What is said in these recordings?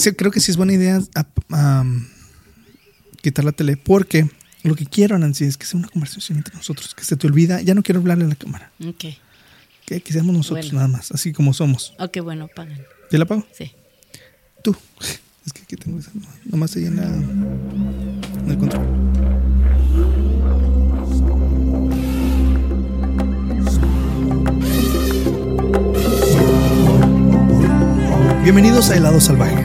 sí, creo que sí es buena idea a- am, quitar la tele porque lo que quiero, Nancy, es que sea una conversación entre nosotros, que se te olvida, ya no quiero hablarle a la cámara, Ok. que, que seamos nosotros Bueno. nada más, así como somos. Ok, bueno, pagan. ¿Ya la pago? Sí. Tú. Es que aquí tengo esa, nomás ahí en, la, en el control. Bienvenidos a Helado Salvaje,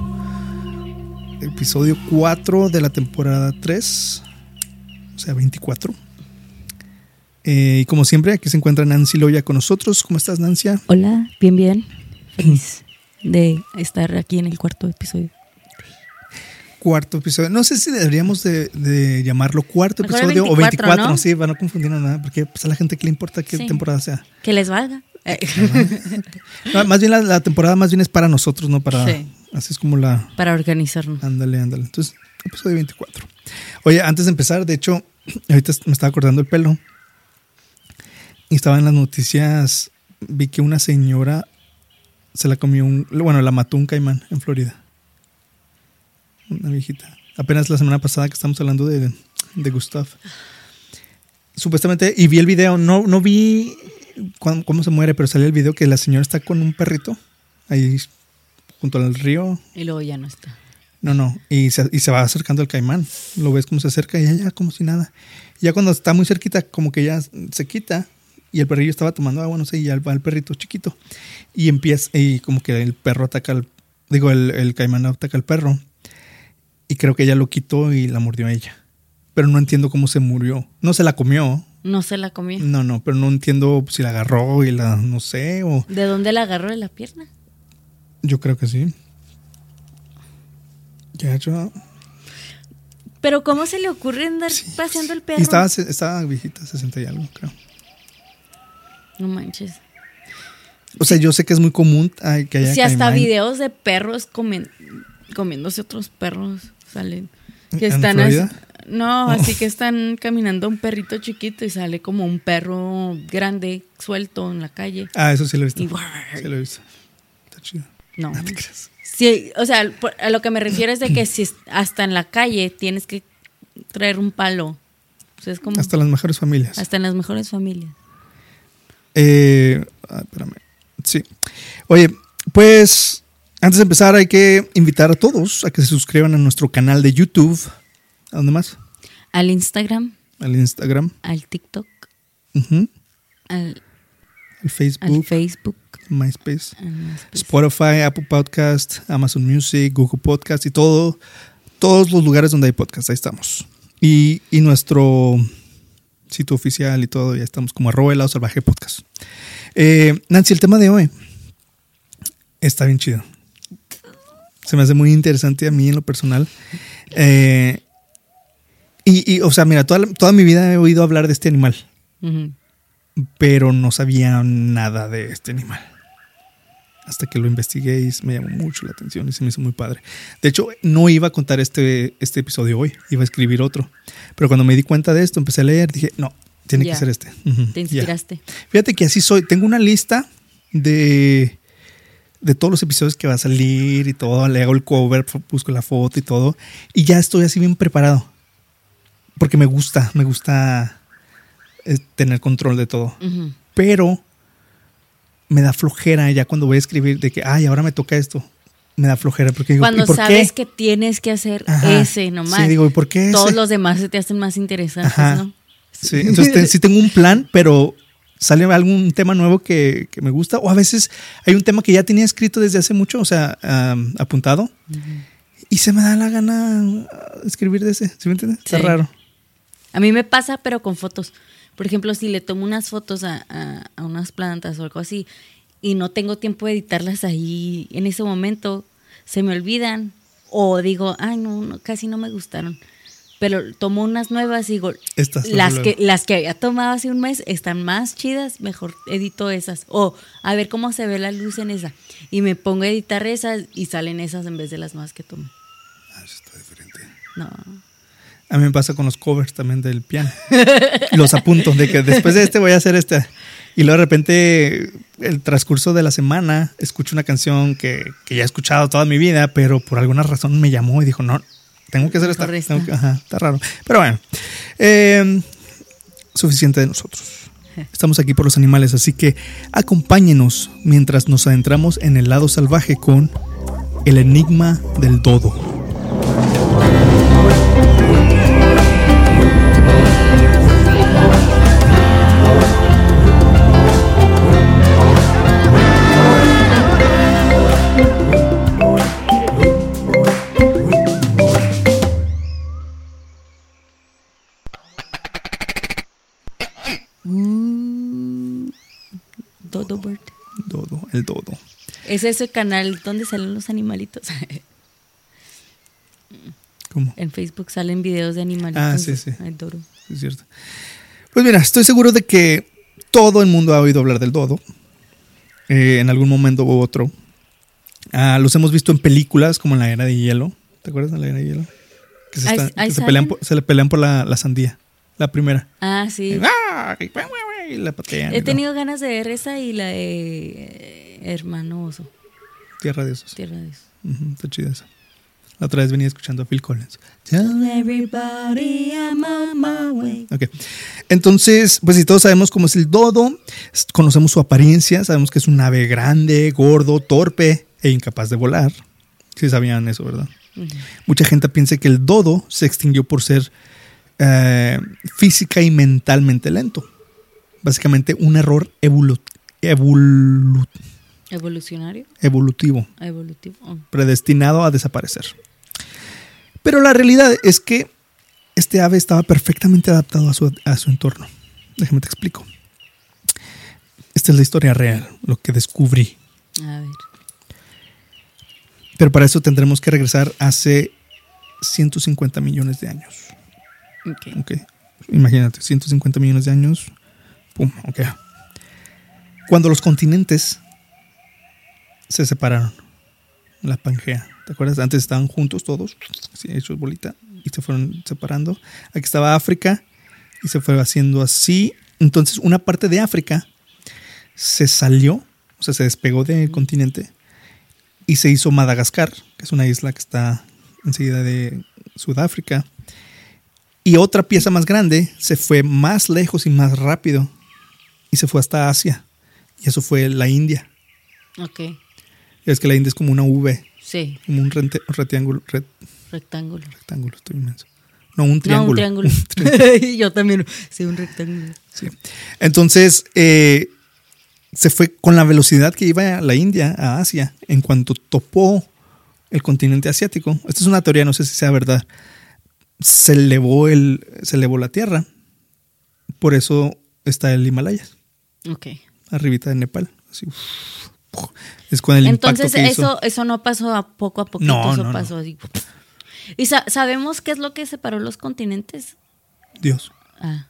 episodio 4 de la temporada 3, o sea, 24. Eh, y como siempre, aquí se encuentra Nancy Loya con nosotros. ¿Cómo estás, Nancy? Hola, bien, bien. Feliz de estar aquí en el cuarto episodio. Cuarto episodio. No sé si deberíamos de, de llamarlo cuarto Mejor episodio o 24, 24, ¿no? sí, para no confundirnos nada, porque pues, a la gente que le importa qué Sí. temporada sea. Que les valga. No, más bien la, la temporada más bien es para nosotros, no para... Sí. Así es como la... Para organizarnos. Ándale, ándale. Entonces, episodio 24. Oye, antes de empezar, de hecho, ahorita me estaba acordando el pelo. Y estaba en las noticias, vi que una señora se la comió un... Bueno, la mató un caimán en Florida. Una viejita. Apenas la semana pasada que estamos hablando de, de Gustav. Supuestamente, y vi el video, no, no vi cuán- cómo se muere, pero salió el video que la señora está con un perrito ahí junto al río, Y luego ya no está. no, no. Y se, y se va acercando al caimán. Lo ves como se acerca y ya, ya, como si nada. Ya cuando está muy cerquita, como que ya se quita. Y el perrillo estaba tomando agua, no sé, y ya va el perrito chiquito. Y empieza, y como que el perro ataca al. Digo, el, el caimán ataca al perro. Y creo que ella lo quitó y la mordió a ella. Pero no entiendo cómo se murió. No se la comió. No se la comió. No, no, pero no entiendo si la agarró y la, no sé, o ¿De dónde la agarró de la pierna? Yo creo que sí. Ya, yo, Pero ¿cómo se le ocurre andar paseando el perro? Y estaba, estaba viejita, 60 y algo, creo. No manches. O sea, yo sé que es muy común ay, que haya Si hasta caimán videos de perros comen- comiéndose otros perros salen. Que ¿En están Florida? así- no, así que están caminando un perrito chiquito y sale como un perro grande suelto en la calle. Ah, eso sí lo he visto. Y- Sí lo he visto. Está chido. No. No te creas. Sí, o sea, a lo que me refiero es de que si hasta en la calle tienes que traer un palo. O sea, es como Hasta las mejores familias. hasta en las mejores familias. Eh, ah, espérame. Sí. Oye, pues antes de empezar hay que invitar a todos a que se suscriban a nuestro canal de YouTube. ¿A dónde más? Al Instagram, Al Instagram, al TikTok, ujú, al, al Facebook, Facebook. MySpace. Spotify, Apple Podcast, Amazon Music, Google Podcast y todo, todos los lugares donde hay podcast, ahí estamos. Y, y nuestro sitio oficial y todo, ya estamos como arroba helado salvaje podcast. Eh, Nancy, el tema de hoy está bien chido. Se me hace muy interesante a mí en lo personal. Eh, y, y, o sea, mira, toda, toda mi vida he oído hablar de este animal. Pero no sabía nada de este animal. Hasta que lo investigué y me llamó mucho la atención y se me hizo muy padre. De hecho, no iba a contar este, este episodio hoy, iba a escribir otro. Pero cuando me di cuenta de esto, empecé a leer, dije, no, tiene que ser este. Te inspiraste. Fíjate que así soy. Tengo una lista de, de todos los episodios que va a salir y todo. Le hago el cover, busco la foto y todo. Y ya estoy así bien preparado. Porque me gusta, me gusta eh, tener control de todo. Pero me da flojera ya cuando voy a escribir de que, ay, ahora me toca esto. Me da flojera porque digo, Cuando ¿y por sabes qué? que tienes que hacer Ajá. ese nomás. Sí, digo, ¿y por qué ese? Todos los demás se te hacen más interesantes, Ajá. ¿no? Sí, entonces te- sí tengo un plan, pero sale algún tema nuevo que, que me gusta. O a veces hay un tema que ya tenía escrito desde hace mucho, o sea, apuntado. Y se me da la gana escribir de ese. ¿Sí me entiendes? Está Sí. raro. A mí me pasa, pero con fotos. Por ejemplo, si le tomo unas fotos a, a- a unas plantas o algo así y no tengo tiempo de editarlas ahí en ese momento, se me olvidan o digo, ay, no, no, casi no me gustaron. Pero tomo unas nuevas y digo, Estas las que, las que había tomado hace un mes están más chidas, mejor edito esas. O a ver cómo se ve la luz en esa. Y me pongo a editar esas y salen esas en vez de las nuevas que tomo. Ah, eso está diferente. No. A mí me pasa con los covers también del piano. los apunto de que después de este voy a hacer este. Y luego de repente, el transcurso de la semana, escucho una canción que, que ya he escuchado toda mi vida, pero por alguna razón me llamó y dijo, no, tengo que hacer esta. Tengo que- ajá, está raro. Pero bueno, eh, suficiente de nosotros. Estamos aquí por los animales, así que acompáñenos mientras nos adentramos en el lado salvaje con el enigma del. Dodo Es ese canal donde salen los animalitos. ¿Cómo? en Facebook salen videos de animalitos. Ah, sí, sí. Ay, Dodo. Es cierto. Pues mira, estoy seguro de que todo el mundo ha oído hablar del dodo. eh, en algún momento u otro. Ah, los hemos visto en películas como en la era de hielo. ¿Te acuerdas de la era de hielo? Que se, Ahí- está- ahí que se pelean, por, se le pelean por la, la sandía. La primera. Ah, sí. ¡Ah! Y ¡guau, guau, guau! Y la patean. y He no. tenido ganas de ver esa y la de eh, Hermano Oso. Tierra de esos. Tierra de Oso. Ujú, está chida esa. La otra vez venía escuchando a Phil Collins. Everybody, I'm on my way. Ok. Entonces, pues si todos sabemos cómo es el dodo, conocemos su apariencia, sabemos que es un ave grande, gordo, torpe e incapaz de volar. Sí sabían eso, ¿verdad? Mucha gente piensa que el dodo se extinguió por ser eh, física y mentalmente lento. Básicamente un error evolu- evolu- Evolucionario, evolutivo, evolutivo. oh. predestinado a desaparecer. Pero la realidad es que este ave estaba perfectamente adaptado a su, a su entorno. Déjame te explico. Esta es la historia real, lo que descubrí. A ver. Pero para eso tendremos que regresar hace 150 millones de años. ok. Ok. Imagínate, 150 millones de años. Pum, ok. Cuando los continentes se separaron. La Pangea. ¿Te acuerdas? Antes estaban juntos todos, hechos bolita, y se fueron separando. Aquí estaba África y se fue haciendo así. Entonces, una parte de África se salió, o sea, se despegó del continente y se hizo Madagascar, que es una isla que está enseguida de Sudáfrica. Y otra pieza más grande se fue más lejos y más rápido y se fue hasta Asia. Y eso fue la India. Ok. Es que la India es como una V, Sí, como un rente- rectángulo, re- rectángulo. rectángulo, estoy inmenso. No, un triángulo. No, un triángulo. Yo también. Sí, un rectángulo. Sí. Entonces, eh, se fue con la velocidad que iba la India a Asia en cuanto topó el continente asiático. Esta es una teoría, no sé si sea verdad. Se elevó, el, se elevó la Tierra. Por eso está el Himalaya, Ok. arribita de Nepal. Así, uf, uf. es con el Entonces, impacto que hizo. eso, eso no pasó a poco a poquito, No, eso no, no. pasó así. ¿Y sa- sabemos qué es lo que separó los continentes? Dios, Ah.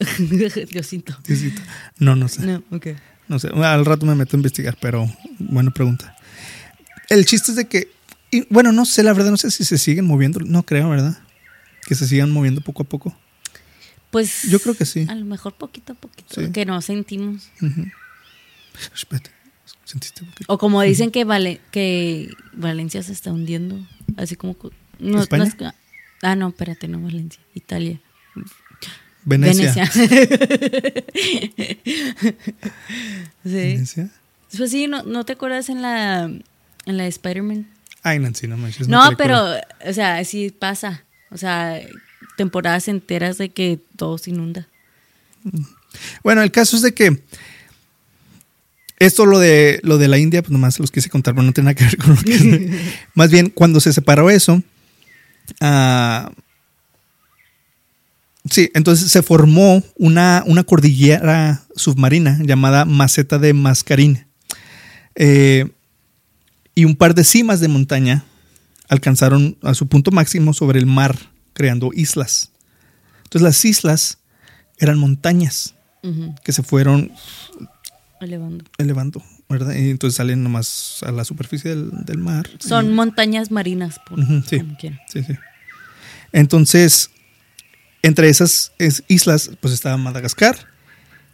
Diosito. Diosito. No, no sé. No, ok. No sé, al rato me meto a investigar, pero buena pregunta. El chiste es de que, y, bueno, no sé, la verdad, no sé si se siguen moviendo, no creo, ¿verdad? Que se sigan moviendo poco a poco. Pues. Yo creo que sí. A lo mejor poquito a poquito. Sí. Que no sentimos. Ujú. Espérate, ¿sentiste? poquito? O como dicen que, Vale, que Valencia se está hundiendo. Así como. co- No, ¿España? no es ah, no, espérate, no Valencia. Italia. Venecia. sí. Venecia. Pues sí, ¿no, no te acuerdas en la, en la de Spider-Man? Ay, Nancy, no manches. No, pero, o sea, sí pasa. O sea, temporadas enteras de que todo se inunda. Bueno, el caso es de que esto lo de lo de la India, pues nomás los quise contar, pero no tiene nada que ver con lo que Más bien, cuando se separó eso, ah, sí, entonces se formó una, una cordillera submarina llamada Maceta de Mascarín. Eh, y un par de cimas de montaña alcanzaron a su punto máximo sobre el mar, creando islas. Entonces las islas eran montañas que se fueron Elevando. elevando, ¿verdad? Y entonces salen nomás a la superficie del, del mar. Son Y- montañas marinas, por sí. como quieran. Sí, sí. Entonces, entre esas es- islas, pues estaba Madagascar.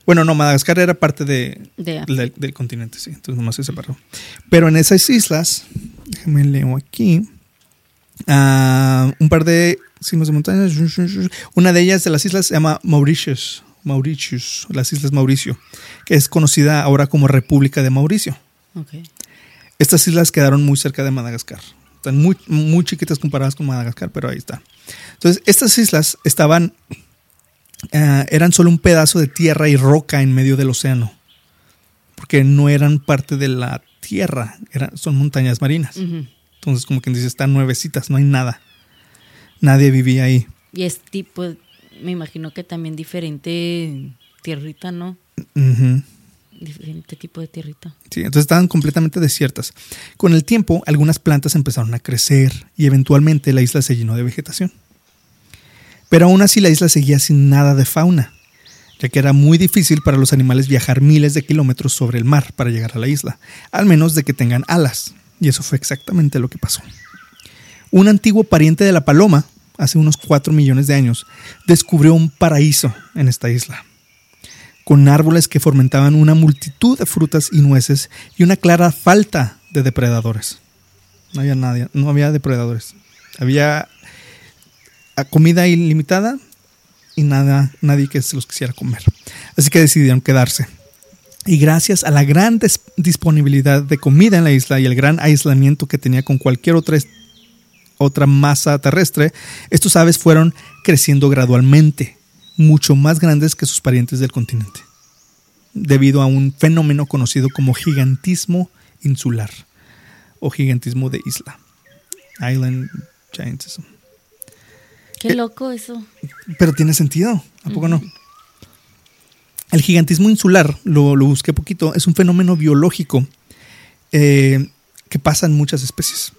Bueno, no, Madagascar era parte de, De del, del continente, sí. Entonces nomás se separó. Pero en esas islas, déjame leo aquí, ah, un par de cimas de montañas. Una de ellas de las islas se llama Mauritius. Mauritius, las Islas Mauricio, que es conocida ahora como República de Mauricio. Estas islas quedaron muy cerca de Madagascar. Están muy, muy chiquitas comparadas con Madagascar, pero ahí está. Entonces, estas islas estaban, ah, eran solo un pedazo de tierra y roca en medio del océano, porque no eran parte de la tierra, eran, son montañas marinas. Entonces, como quien dice, están nuevecitas, no hay nada. Nadie vivía ahí. Y es tipo, me imagino que también diferente tierrita, ¿no? Diferente tipo de tierrita. Sí, entonces estaban completamente desiertas. Con el tiempo, algunas plantas empezaron a crecer y eventualmente la isla se llenó de vegetación. Pero aún así la isla seguía sin nada de fauna, ya que era muy difícil para los animales viajar miles de kilómetros sobre el mar para llegar a la isla, al menos de que tengan alas. Y eso fue exactamente lo que pasó. Un antiguo pariente de la paloma, hace unos 4 millones de años, descubrió un paraíso en esta isla con árboles que fomentaban una multitud de frutas y nueces y una clara falta de depredadores. No había nadie, no había depredadores. Había ah, comida ilimitada y nada, nadie que se los quisiera comer. Así que decidieron quedarse. Y gracias a la gran disponibilidad de comida en la isla y el gran aislamiento que tenía con cualquier otra, otra masa terrestre, estos aves fueron creciendo gradualmente, mucho más grandes que sus parientes del continente, debido a un fenómeno conocido como gigantismo insular o gigantismo de isla. Island giantism. Qué Eh, loco eso. Pero tiene sentido, ¿a poco no? El gigantismo insular, lo, busqué poquito, es un fenómeno biológico eh, que pasa en muchas especies.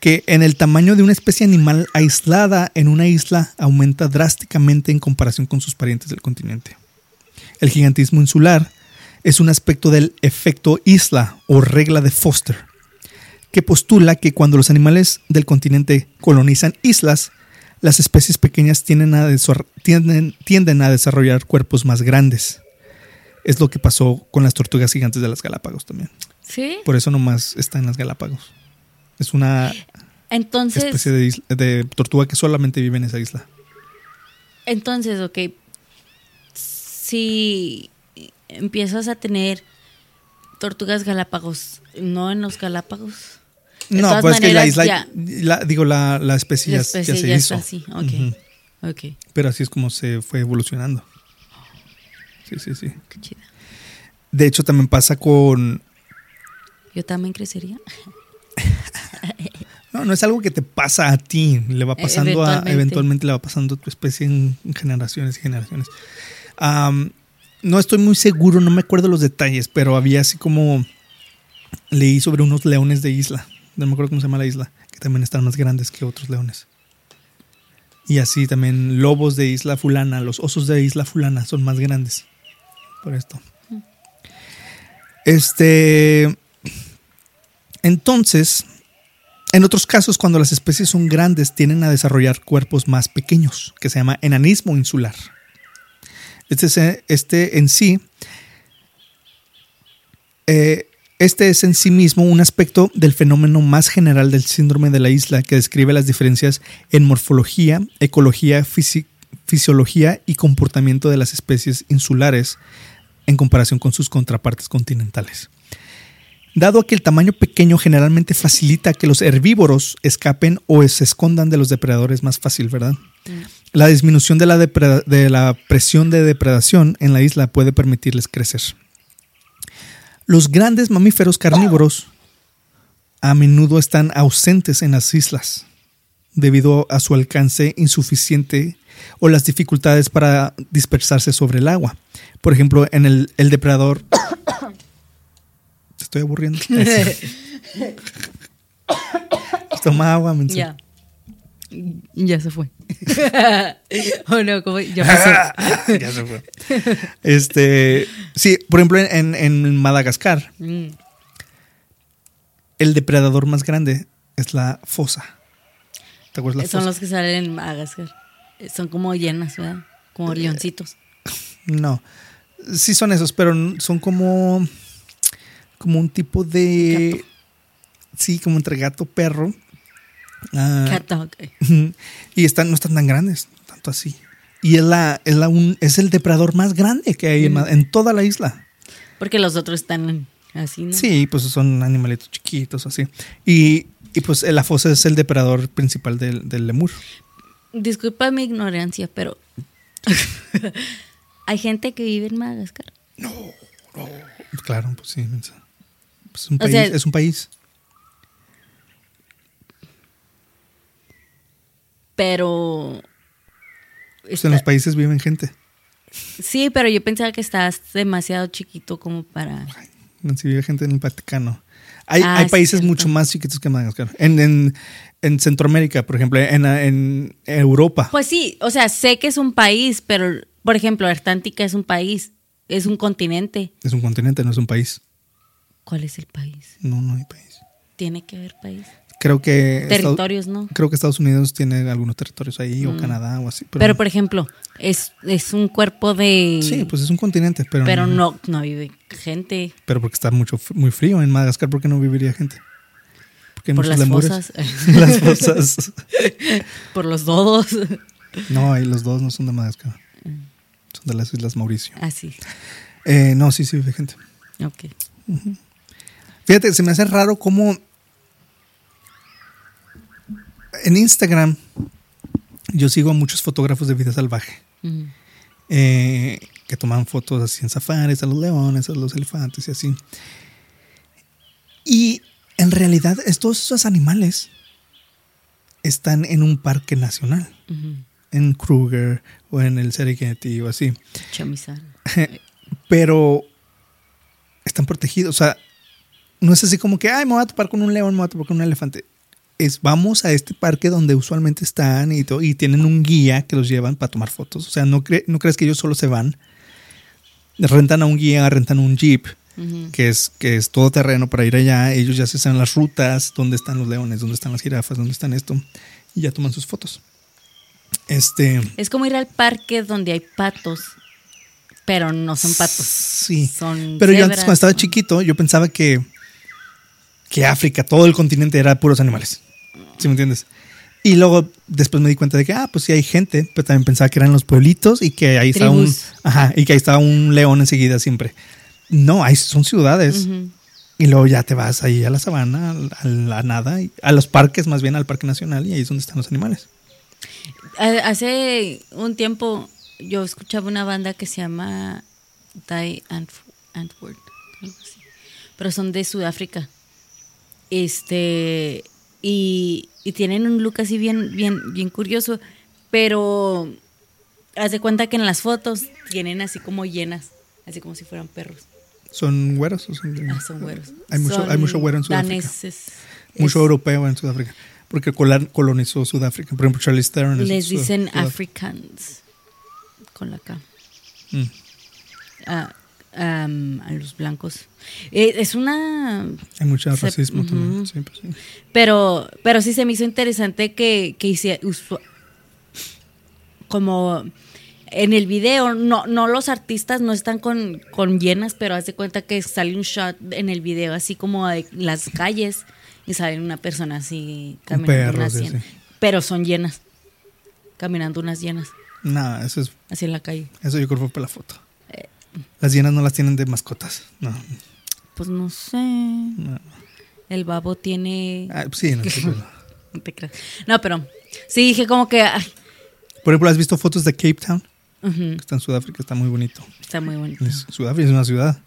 Que en el tamaño de una especie animal aislada en una isla aumenta drásticamente en comparación con sus parientes del continente. El gigantismo insular es un aspecto del efecto isla o regla de Foster, que postula que cuando los animales del continente colonizan islas, las especies pequeñas tienden a desarrollar cuerpos más grandes. Es lo que pasó con las tortugas gigantes de las Galápagos también. ¿Sí? Por eso nomás está en las Galápagos. Es una Entonces, especie de, isla- de tortuga que solamente vive en esa isla. entonces, ok. Si empiezas a tener tortugas galápagos, no en los Galápagos. De no, pues es que la isla, ya- la- digo, la, la especie, La ya- especie ya se ya hizo. está así. Ok. Ujú. Ok. Pero así es como se fue evolucionando. Sí, sí, sí. Qué chida. De hecho, también pasa con. Yo también crecería. No, no es algo que te pasa a ti, le va E- pasando a. eventualmente. Eventualmente le va pasando a tu especie en, en generaciones y generaciones. No estoy muy seguro, no me acuerdo los detalles, pero había así como. Leí sobre unos leones de isla. No me acuerdo cómo se llama la isla, que también están más grandes que otros leones. Y así también lobos de isla fulana, los osos de isla fulana son más grandes. Por esto. Este. Entonces, en otros casos, cuando las especies son grandes, tienden a desarrollar cuerpos más pequeños, que se llama enanismo insular. Este, es- este en sí, eh, este es en sí mismo un aspecto del fenómeno más general del síndrome de la isla, que describe las diferencias en morfología, ecología, fisi- fisiología y comportamiento de las especies insulares en comparación con sus contrapartes continentales. Dado que el tamaño pequeño generalmente facilita que los herbívoros escapen o se escondan de los depredadores más fácil, ¿verdad? La disminución de la, de la presión de depredación en la isla puede permitirles crecer. Los grandes mamíferos carnívoros a menudo están ausentes en las islas debido a su alcance insuficiente o las dificultades para dispersarse sobre el agua. Por ejemplo, en el, el depredador... Te estoy aburriendo. Toma agua, menso. Ya. Ya se fue. oh no, ¿cómo? Ya pasó. ya se fue. Este, sí, por ejemplo, en, en Madagascar, Mm. el depredador más grande es la fosa. ¿Te acuerdas la Son fosa? los que salen en Madagascar. Son como llenas, ¿verdad? Como Eh, leoncitos. No. Sí son esos, pero son como como un tipo de sí, como entre gato perro. Ah, Cat dog. y están no están tan grandes, tanto así. Y es la, es la un- es el depredador más grande que hay en, Ma- en toda la isla. Porque los otros están así, ¿no? Sí, pues son animalitos chiquitos así. Y, y pues la fosa es el depredador principal del, del lemur. Disculpa mi ignorancia, pero hay gente que vive en Madagascar. Claro, pues sí. mensa. Pues es un país. sea- es un país. Pero Pues en los países viven gente. sí, pero yo pensaba que estabas demasiado chiquito como para Si vive gente en el Vaticano. Hay, Ah, hay países mucho más chiquitos que Madagascar. En, en, en Centroamérica, por ejemplo, en, en Europa. Pues sí, o sea, sé que es un país, pero por ejemplo, Antártica es un país, es un continente. Es un continente, no es un país. ¿Cuál es el país? No, no hay país. Tiene que haber país. Creo que. Territorios, ¿no? creo que Estados Unidos tiene algunos territorios ahí, o Canadá, o así. Pero, Mm. Pero, por ejemplo, es, es un cuerpo de... sí, pues es un continente, pero. pero no, no vive gente Pero porque está mucho, muy frío en Madagascar, ¿por qué no viviría gente? Porque por las lemures. fosas, las fosas. por los dodos. No, ahí los dos no son de Madagascar. Mm. Son de las Islas Mauricio. Así, Eh, no, sí, sí vive gente. ok. Fíjate, se me hace raro cómo en Instagram yo sigo a muchos fotógrafos de vida salvaje eh, que toman fotos así en safaris, a los leones, a los elefantes y así. Y en realidad estos esos animales están en un parque nacional, en Kruger o en el Serengeti o así. Chamizal. pero están protegidos. O sea, no es así como que, ay, me voy a topar con un león, me voy a topar con un elefante. Es vamos a este parque donde usualmente están y, to- y tienen un guía que los llevan para tomar fotos. O sea, no, cre- no crees que ellos solo se van. Rentan a un guía, rentan un jeep, que es, que es todo terreno para ir allá. Ellos ya se saben las rutas, dónde están los leones, dónde están las jirafas, dónde están esto. Y ya toman sus fotos. Este. Es como ir al parque donde hay patos, pero no son patos. Sí. Son Pero yo antes, cebras, cuando estaba ¿no? chiquito, yo pensaba que, que África, todo el continente era puros animales. ¿Sí me entiendes? Y luego después me di cuenta de que, ah, pues sí hay gente, pero también pensaba que eran los pueblitos y que ahí estaba un, ajá, y que ahí estaba un león enseguida siempre. No, ahí son ciudades. Y luego ya te vas ahí a la sabana, a la nada, a los parques, más bien al Parque Nacional, y ahí es donde están los animales. Ha- Hace un tiempo yo escuchaba una banda que se llama Die Antw- Antwoord, algo así. pero son de Sudáfrica. Este y, y tienen un look así bien bien bien curioso, pero haz de cuenta que en las fotos tienen así como llenas, así como si fueran perros. ¿Son güeros? o son- Ah, son güeros. Hay mucho, Son hay mucho güero en Sudáfrica. daneses. Mucho Es- europeo en Sudáfrica. Porque colonizó Sudáfrica. Por ejemplo, Charlie Theron. es Les dicen. Africans con la K. Mm. a, a los blancos. Eh, es una... Hay mucho Se- racismo también. Sí, pues sí. Pero, pero sí se me hizo interesante que, que hice como en el video, no, no los artistas no están con, con llenas, pero haz de cuenta que sale un shot en el video así como de las calles y sale una persona así caminando perro, unas sí, llenas. Pero son llenas, caminando unas llenas, No, eso, es, así en la calle. eso yo creo que fue para la foto. Las hienas no las tienen de mascotas. No. Pues no sé. no. El babo tiene... Ah, sí, no, sí, pero- No te creas. No, pero sí dije como que ay, Por ejemplo, ¿has visto fotos de Cape Town? Que está en Sudáfrica, está muy bonito. está muy bonito. Es- Sudáfrica es una ciudad.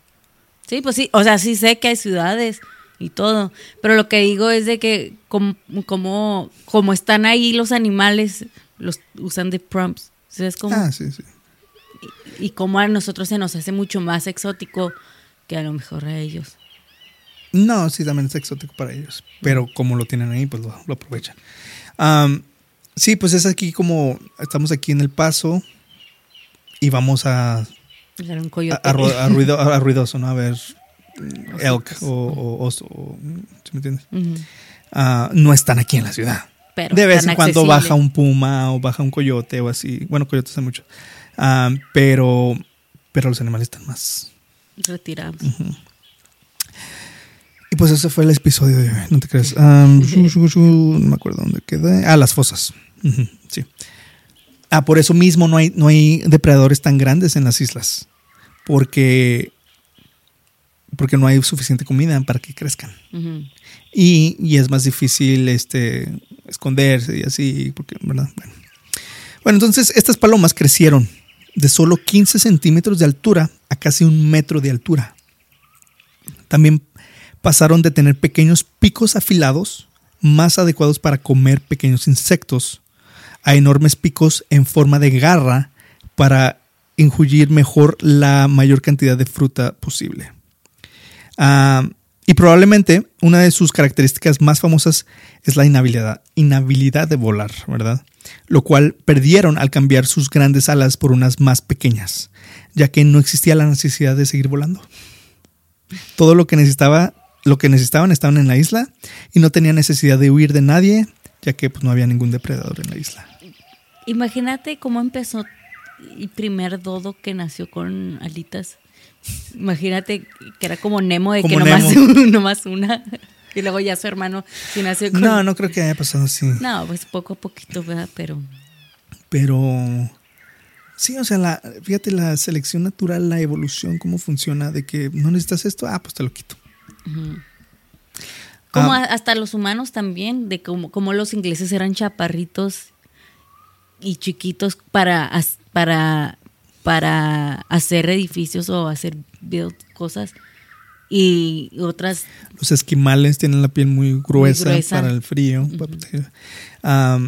Sí, pues sí, o sea, sí sé que hay ciudades y todo, pero lo que digo es de que como, como, como están ahí los animales, los usan de prompts. ¿Sabes cómo? Ah, sí, sí. Y como a nosotros se nos hace mucho más exótico que a lo mejor a ellos. No, sí, también es exótico para ellos. Pero como lo tienen ahí, pues lo, lo aprovechan. Am, sí, pues es aquí como estamos aquí en el paso y vamos a, a, un coyote. a ru- a ruido- a ruidoso, ¿no? A ver mm, elk o, o oso. o- ¿Sí me entiendes? Ujú. Ah, no están aquí en la ciudad. Pero de vez en cuando accesible. baja un puma o baja un coyote o así. Bueno, coyotes hay muchos. Ah, pero, pero los animales están más. Retirados. Y pues ese fue el episodio de hoy, no te creas. Shu, no me acuerdo dónde quedé. Ah, las fosas. Sí. Ah, por eso mismo no hay, no hay depredadores tan grandes en las islas. Porque, porque no hay suficiente comida para que crezcan. Y, y es más difícil este, esconderse y así, porque, ¿verdad? Bueno. Bueno, entonces estas palomas crecieron de solo 15 centímetros de altura a casi un metro de altura. También pasaron de tener pequeños picos afilados, más adecuados para comer pequeños insectos, a enormes picos en forma de garra para enjullir mejor la mayor cantidad de fruta posible. Ah, y probablemente una de sus características más famosas es la inhabilidad, inhabilidad de volar, ¿verdad? Lo cual perdieron al cambiar sus grandes alas por unas más pequeñas, ya que no existía la necesidad de seguir volando. Todo lo que necesitaba, lo que necesitaban estaban en la isla y no tenían necesidad de huir de nadie, ya que pues, no había ningún depredador en la isla. Imagínate cómo empezó el primer dodo que nació con alitas. Imagínate que era como Nemo de que nomás, Nemo. nomás una. Y luego ya su hermano sí nació con. No, no creo que haya pasado así. No, pues poco a poquito, ¿verdad? Pero. Pero sí, o sea, la, fíjate la selección natural, la evolución, cómo funciona, de que no necesitas esto, ah, pues te lo quito. Como Ah. hasta los humanos también, de como, como los ingleses eran chaparritos y chiquitos para, para, para hacer edificios o hacer build cosas. Y otras, Los esquimales tienen la piel muy gruesa, gruesa. para el frío. para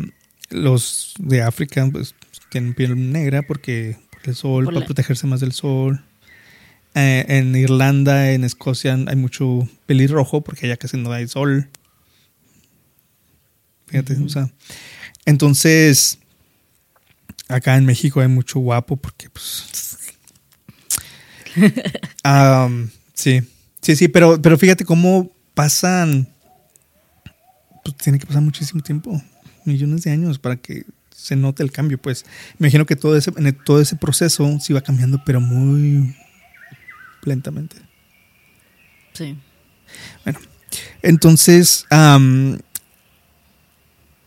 los de África pues, tienen piel negra porque por el sol, Por para la- protegerse más del sol. Eh, en Irlanda, en Escocia hay mucho pelirrojo porque allá casi no hay sol. Fíjate, o sea. Entonces, acá en México hay mucho guapo porque, pues. Sí, sí, sí, pero, pero fíjate cómo pasan. Pues tiene que pasar muchísimo tiempo, millones de años para que se note el cambio. Pues me imagino que todo ese, en todo ese proceso se iba cambiando, pero muy lentamente. sí. Bueno, entonces,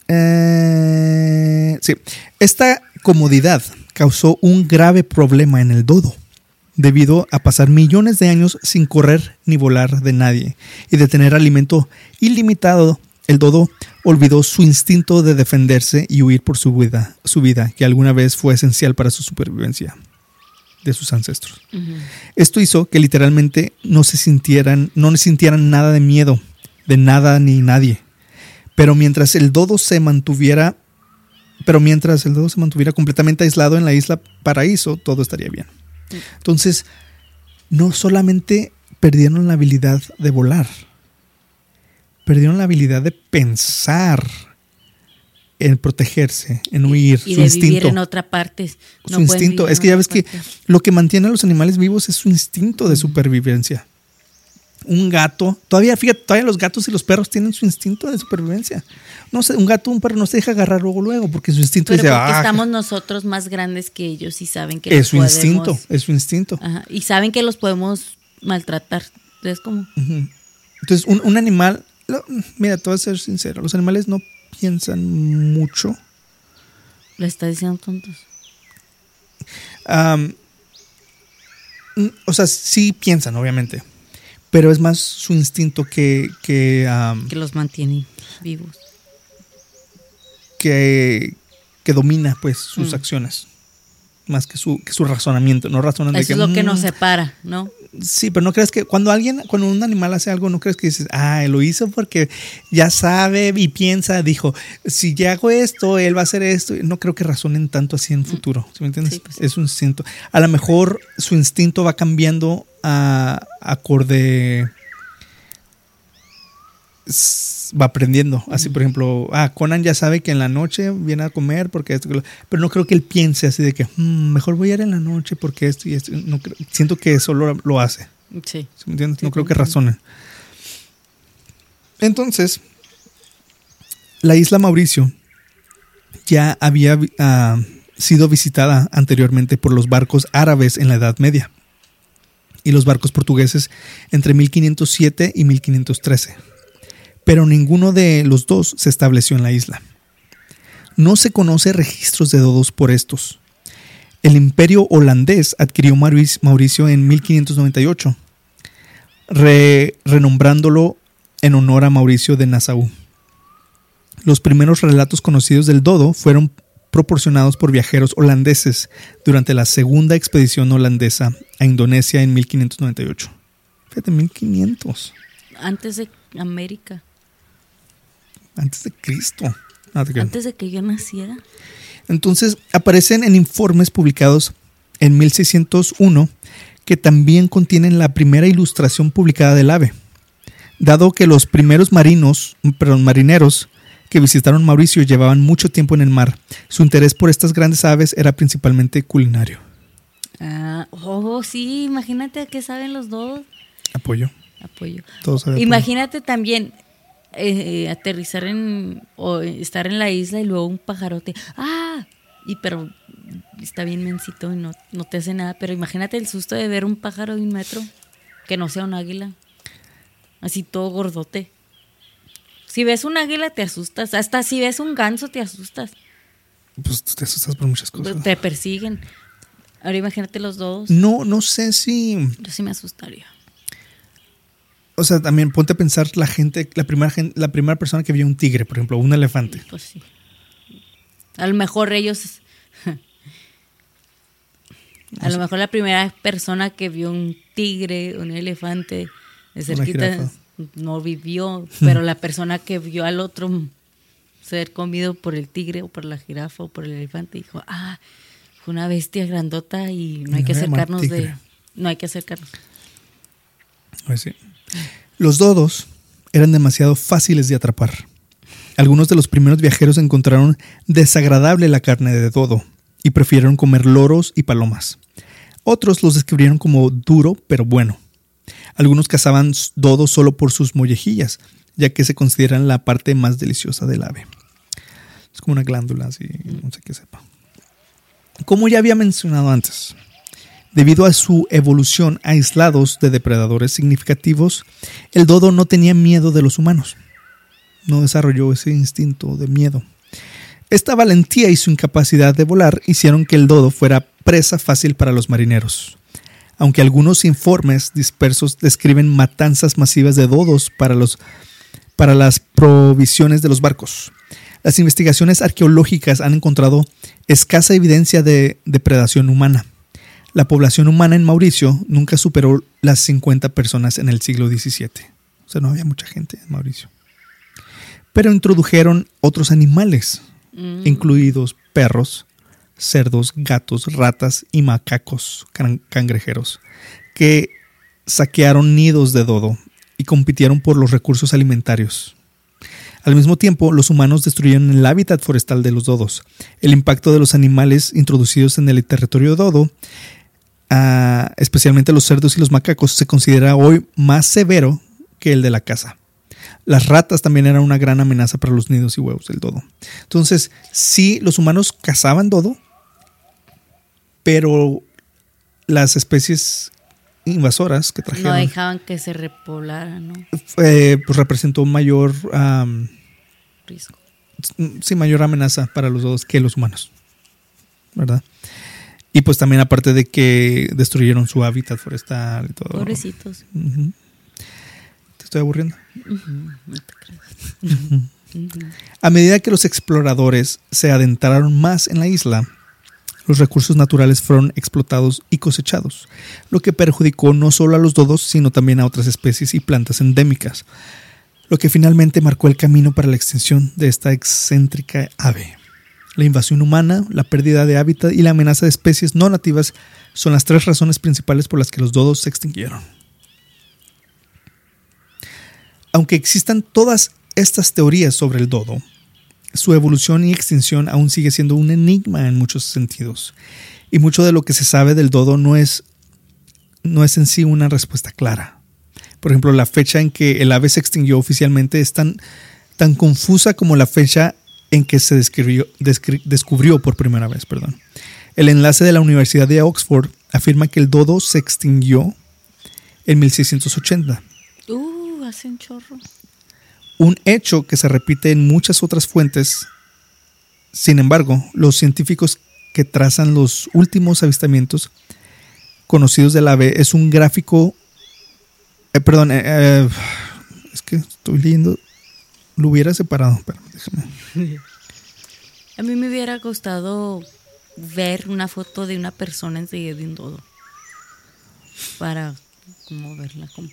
eh, sí, esta comodidad causó un grave problema en el dodo, debido a pasar millones de años sin correr ni volar de nadie y de tener alimento ilimitado. El dodo olvidó su instinto de defenderse y huir por su vida, su vida, que alguna vez fue esencial para su supervivencia de sus ancestros. Esto hizo que literalmente no se sintieran, no sintieran nada de miedo, de nada ni nadie. Pero mientras el dodo se mantuviera, pero mientras el dodo se mantuviera completamente aislado en la isla Paraíso, todo estaría bien. Entonces, no solamente perdieron la habilidad de volar, perdieron la habilidad de pensar en protegerse, en huir, y su de instinto vivir en otra parte. su instinto. Es que ya ves que lo que mantiene a los animales vivos es su instinto de supervivencia. Un gato, todavía, fíjate, todavía los gatos y los perros tienen su instinto de supervivencia. No sé, un gato, un perro no se deja agarrar luego, luego, porque su instinto Pero dice, porque "Ah, estamos nosotros más grandes que ellos y saben que es su podemos- instinto, es su instinto. Ajá, y saben que los podemos maltratar. Es como. Entonces, un, un animal, lo- mira, te voy a ser sincero, los animales no piensan mucho. le está diciendo tontos. O sea, sí piensan, obviamente, pero es más su instinto que, que, Que los mantienen vivos. que, que domina pues sus Mm. acciones más que su, que su razonamiento no razonan de Eso es lo que "Mm, nos separa, ¿no? sí pero no crees que cuando alguien cuando un animal hace algo no crees que dices ah lo hizo porque ya sabe y piensa dijo si ya hago esto él va a hacer esto no creo que razonen tanto así en futuro ¿sí me entiendes? Sí, pues. es un instinto a lo mejor su instinto va cambiando a acorde va aprendiendo. Así, por ejemplo, ah, Conan ya sabe que en la noche viene a comer porque esto, pero no creo que él piense así de que "Mm, mejor voy a ir en la noche porque esto y esto. No creo- siento que solo lo hace. Sí. ¿Sí me entiendes? Sí, no creo que razone. Entonces, la isla Mauricio ya había ah, sido visitada anteriormente por los barcos árabes en la Edad Media y los barcos portugueses entre 1507 y 1513. Pero ninguno de los dos se estableció en la isla. No se conoce registros de dodos por estos. El imperio holandés adquirió Mauric- Mauricio en 1598, re- renombrándolo en honor a Mauricio de Nassau. Los primeros relatos conocidos del dodo fueron proporcionados por viajeros holandeses durante la segunda expedición holandesa a Indonesia en 1598. Fíjate, 1500, Antes de América. antes de Cristo. Antes de que yo naciera. Entonces aparecen en informes publicados en 1601 que también contienen la primera ilustración publicada del ave. Dado que los primeros marinos, perdón, marineros que visitaron Mauricio llevaban mucho tiempo en el mar, su interés por estas grandes aves era principalmente culinario. Ah, oh, sí, imagínate a qué saben los dos. Apoyo. Apoyo. Todos apoyo. Imagínate también eh, aterrizar en o estar en la isla y luego un pajarote. Ah, y pero está bien mensito y no, no te hace nada. Pero imagínate el susto de ver un pájaro de un metro que no sea un águila. Así todo gordote. Si ves un águila te asustas. Hasta si ves un ganso te asustas. Pues tú te asustas por muchas cosas. Te persiguen. Ahora imagínate los dos. No, no sé si Yo sí me asustaría. o sea, también ponte a pensar la gente, la primera la primera persona que vio un tigre, por ejemplo, un elefante. Pues sí. A lo mejor ellos. A lo mejor la primera persona que vio un tigre, un elefante de cerquita. No vivió, pero la persona que vio al otro ser comido por el tigre o por la jirafa o por el elefante dijo, ah, fue una bestia grandota y no hay que acercarnos de... No hay que acercarnos. Pues sí. Los dodos eran demasiado fáciles de atrapar. Algunos de los primeros viajeros encontraron desagradable la carne de dodo y prefirieron comer loros y palomas. Otros los describieron como duro pero bueno. Algunos cazaban dodos solo por sus mollejillas, ya que se consideran la parte más deliciosa del ave. Es como una glándula, así, no sé qué sepa. Como ya había mencionado antes, Debido a su evolución aislados de depredadores significativos, el dodo no tenía miedo de los humanos. No desarrolló ese instinto de miedo. Esta valentía y su incapacidad de volar hicieron que el dodo fuera presa fácil para los marineros. Aunque algunos informes dispersos describen matanzas masivas de dodos para, los, para las provisiones de los barcos. Las investigaciones arqueológicas han encontrado escasa evidencia de depredación humana. La población humana en Mauricio nunca superó las 50 personas en el siglo XVII. O sea, no había mucha gente en Mauricio. Pero introdujeron otros animales, Mm. incluidos perros, cerdos, gatos, ratas y macacos can- cangrejeros, que saquearon nidos de dodo y compitieron por los recursos alimentarios. Al mismo tiempo, los humanos destruyeron el hábitat forestal de los dodos. El impacto de los animales introducidos en el territorio dodo, ah, especialmente los cerdos y los macacos, se considera hoy más severo que el de la caza. Las ratas también eran una gran amenaza para los nidos y huevos del dodo. Entonces, sí, los humanos cazaban dodo, pero las especies invasoras que No trajeron dejaban que se repoblara, ¿no? eh, pues representó mayor am, Risco. sí, mayor amenaza para los dos que los humanos. ¿Verdad? Y pues también aparte de que destruyeron su hábitat forestal y todo. Pobrecitos. Te estoy aburriendo. No te. Ujú. A medida que los exploradores se adentraron más en la isla, los recursos naturales fueron explotados y cosechados, lo que perjudicó no solo a los dodos, sino también a otras especies y plantas endémicas, lo que finalmente marcó el camino para la extinción de esta excéntrica ave. La invasión humana, la pérdida de hábitat y la amenaza de especies no nativas son las tres razones principales por las que los dodos se extinguieron. Aunque existan todas estas teorías sobre el dodo, su evolución y extinción aún sigue siendo un enigma en muchos sentidos. Y mucho de lo que se sabe del dodo no es, no es en sí una respuesta clara. Por ejemplo, la fecha en que el ave se extinguió oficialmente es tan, tan confusa como la fecha en que se describió, descubrió por primera vez. Perdón. El enlace de la Universidad de Oxford afirma que el dodo se extinguió en 1680. Uh, hace un chorro. Un hecho que se repite en muchas otras fuentes. Sin embargo, los científicos que trazan los últimos avistamientos conocidos del ave es un gráfico. Eh, perdón, eh, eh, es que estoy leyendo. Lo hubiera separado. déjame. A mí me hubiera costado ver una foto de una persona enseguida de un dodo. Para como verla con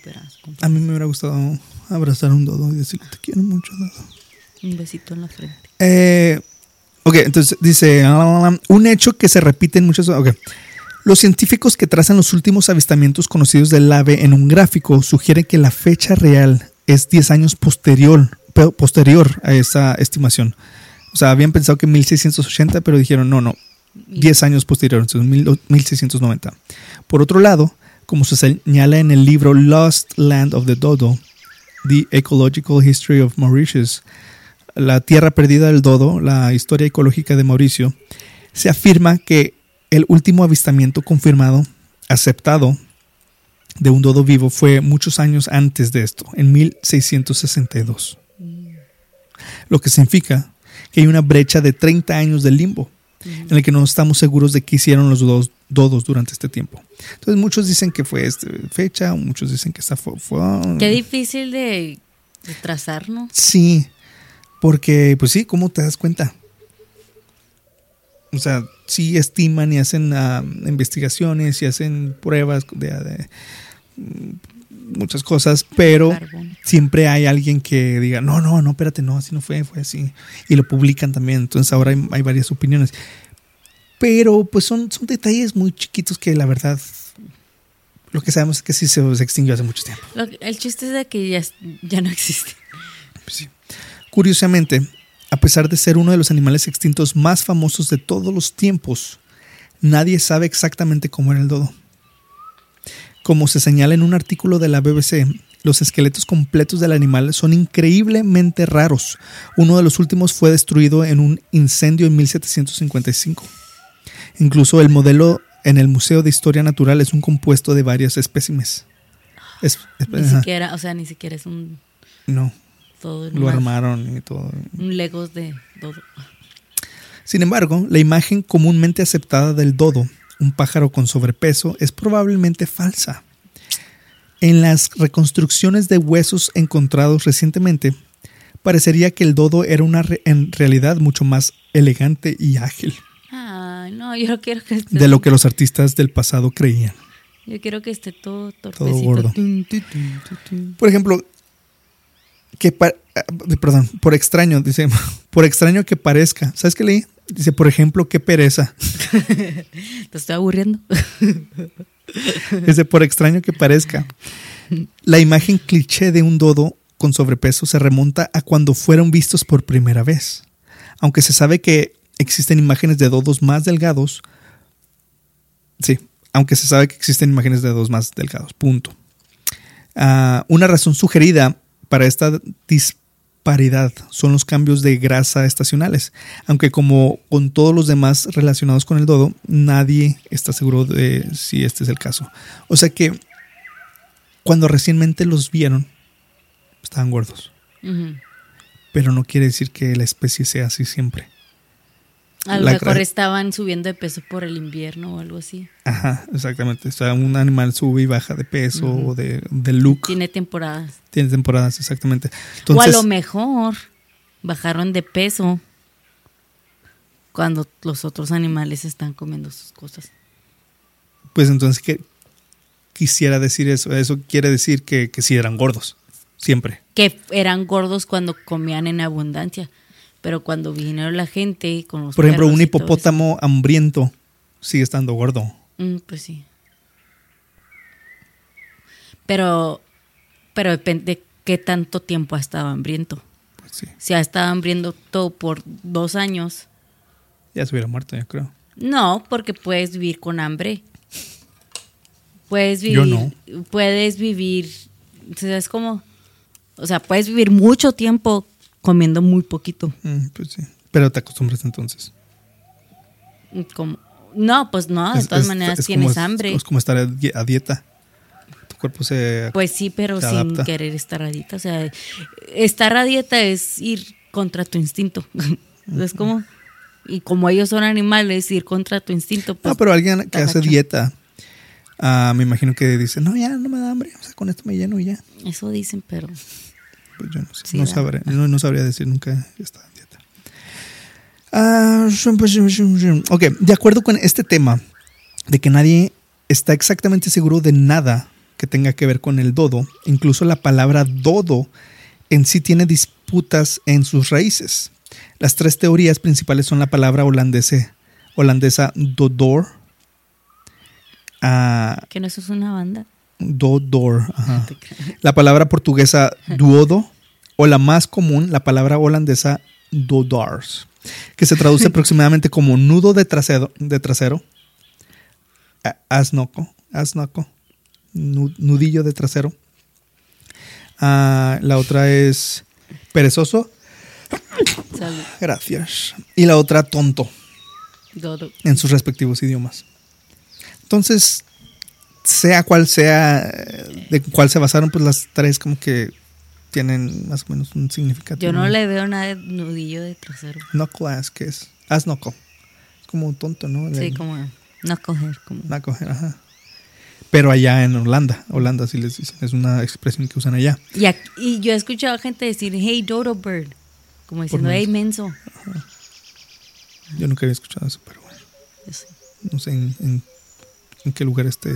A mí me hubiera gustado abrazar un dodo y decirle te quiero mucho, dodo. Un besito en la frente. Eh, ok, entonces dice, un hecho que se repite en muchas... Ok. Los científicos que trazan los últimos avistamientos conocidos del ave en un gráfico sugieren que la fecha real es 10 años posterior, posterior a esa estimación. O sea, habían pensado que 1680, pero dijeron, no, no, 10 años posterior, entonces 1690. Por otro lado, como se señala en el libro Lost Land of the Dodo, The Ecological History of Mauritius, La Tierra Perdida del Dodo, la historia ecológica de Mauricio, se afirma que el último avistamiento confirmado, aceptado, de un dodo vivo fue muchos años antes de esto, en 1662. Lo que significa que hay una brecha de 30 años de limbo en el que no estamos seguros de qué hicieron los dos dodos durante este tiempo. Entonces muchos dicen que fue esta fecha, muchos dicen que esta fue... Qué difícil de, trazar, ¿no? Sí, porque pues sí, ¿cómo te das cuenta? O sea, sí estiman y hacen ah, investigaciones y hacen pruebas de, muchas cosas, pero siempre hay alguien que diga, no, no, no, espérate, no, así no fue, fue así. Y lo publican también, entonces ahora hay, varias opiniones. Pero pues son, son detalles muy chiquitos que la verdad lo que sabemos es que sí se, extinguió hace mucho tiempo. el chiste es de que ya, ya no existe. Sí. Curiosamente, a pesar de ser uno de los animales extintos más famosos de todos los tiempos, nadie sabe exactamente cómo era el dodo. Como se señala en un artículo de la BBC, los esqueletos completos del animal son increíblemente raros. Uno de los últimos fue destruido en un incendio en 1755. Incluso el modelo en el Museo de Historia Natural es un compuesto de varios espécimes. ni siquiera, o sea, ni siquiera es un... No. lo armaron y todo. Un legos de dodo. Sin embargo, la imagen comúnmente aceptada del dodo, un pájaro con sobrepeso, es probablemente falsa. En las reconstrucciones de huesos encontrados recientemente, parecería que el dodo era una en realidad mucho más elegante y ágil. no, yo quiero que esté... De lo que los artistas del pasado creían. Yo quiero que esté todo Todo gordo. Por ejemplo, que ah, perdón, por extraño, dice, por extraño que parezca. ¿Sabes qué leí? Dice, por ejemplo, qué pereza. Te estoy aburriendo. Dice, por extraño que parezca, la imagen cliché de un dodo con sobrepeso se remonta a cuando fueron vistos por primera vez. Aunque se sabe que existen imágenes de dodos más delgados, sí, aunque se sabe que existen imágenes de dodos más delgados, punto. Ah, una razón sugerida para esta paridad son los cambios de grasa estacionales, aunque como con todos los demás relacionados con el dodo, nadie está seguro de si este es el caso. O sea que cuando recientemente los vieron, estaban gordos. Pero no quiere decir que la especie sea así siempre. A lo mejor estaban subiendo de peso por el invierno o algo así. Ajá, exactamente. O sea, un animal sube y baja de peso o de, look. Tiene temporadas. Tiene temporadas, exactamente. o a lo mejor bajaron de peso cuando los otros animales están comiendo sus cosas. Pues entonces, ¿qué quisiera decir eso? Eso quiere decir que, que sí eran gordos, siempre. Que eran gordos cuando comían en abundancia pero cuando vinieron la gente con los Por ejemplo, un hipopótamo hambriento sigue estando gordo. Mm, pues sí. Pero, pero depende ¿qué tanto tiempo ha estado hambriento? Pues sí. Si ha estado hambriento por dos años. Ya se hubiera muerto, yo creo. No, porque puedes vivir con hambre. Puedes vivir. Yo no. Puedes vivir. O sea, es como. O sea, puedes vivir mucho tiempo comiendo muy poquito. Mm, pues sí. Pero te acostumbras entonces. Como, no, pues no, de Es- todas es- maneras es tienes como- hambre. Es como estar a di- a dieta. Tu cuerpo se. Pues sí, pero sin adapta. querer estar a dieta. O sea, estar a dieta es ir contra tu instinto. es como. Y como ellos son animales, ir contra tu instinto. Pues, no, pero alguien que hace dieta, ah, me imagino que dice, no, ya no me da hambre, o sea, con esto me lleno y ya. Eso dicen, pero. Pues yo no sé, Sí, no, no, no sabría decir, nunca he estado en dieta. Ah, pues, ok, de acuerdo con este tema de que nadie está exactamente seguro de nada que tenga que ver con el dodo, incluso la palabra dodo en sí tiene disputas en sus raíces. Las tres teorías principales son la palabra holandesa, holandesa dodor, ah, Que no eso es una banda. Dodor, ajá. la palabra portuguesa duodo o la más común, la palabra holandesa dodars, que se traduce aproximadamente como nudo de trasero, de trasero asnoco, asnoco, nu- nudillo de trasero. Ah, la otra es perezoso, Salud. gracias. Y la otra tonto Dodo. en sus respectivos idiomas. Entonces, sea cual sea, de cuál se basaron, pues las tres como que tienen más o menos un significado. Yo no le veo nada de nudillo de trasero. Knuckle ass, que es? As knuckle. Es como un tonto, ¿no? Sí, como no coger. Como. knuckle, ajá. Pero allá en Holanda, Holanda sí les dicen, es una expresión que usan allá. Y, aquí- y yo he escuchado a gente decir, hey, Dodo Bird. Como diciendo, hey, menso. Yo nunca había escuchado eso, pero bueno. Yo. No sé en, en- en qué lugares te,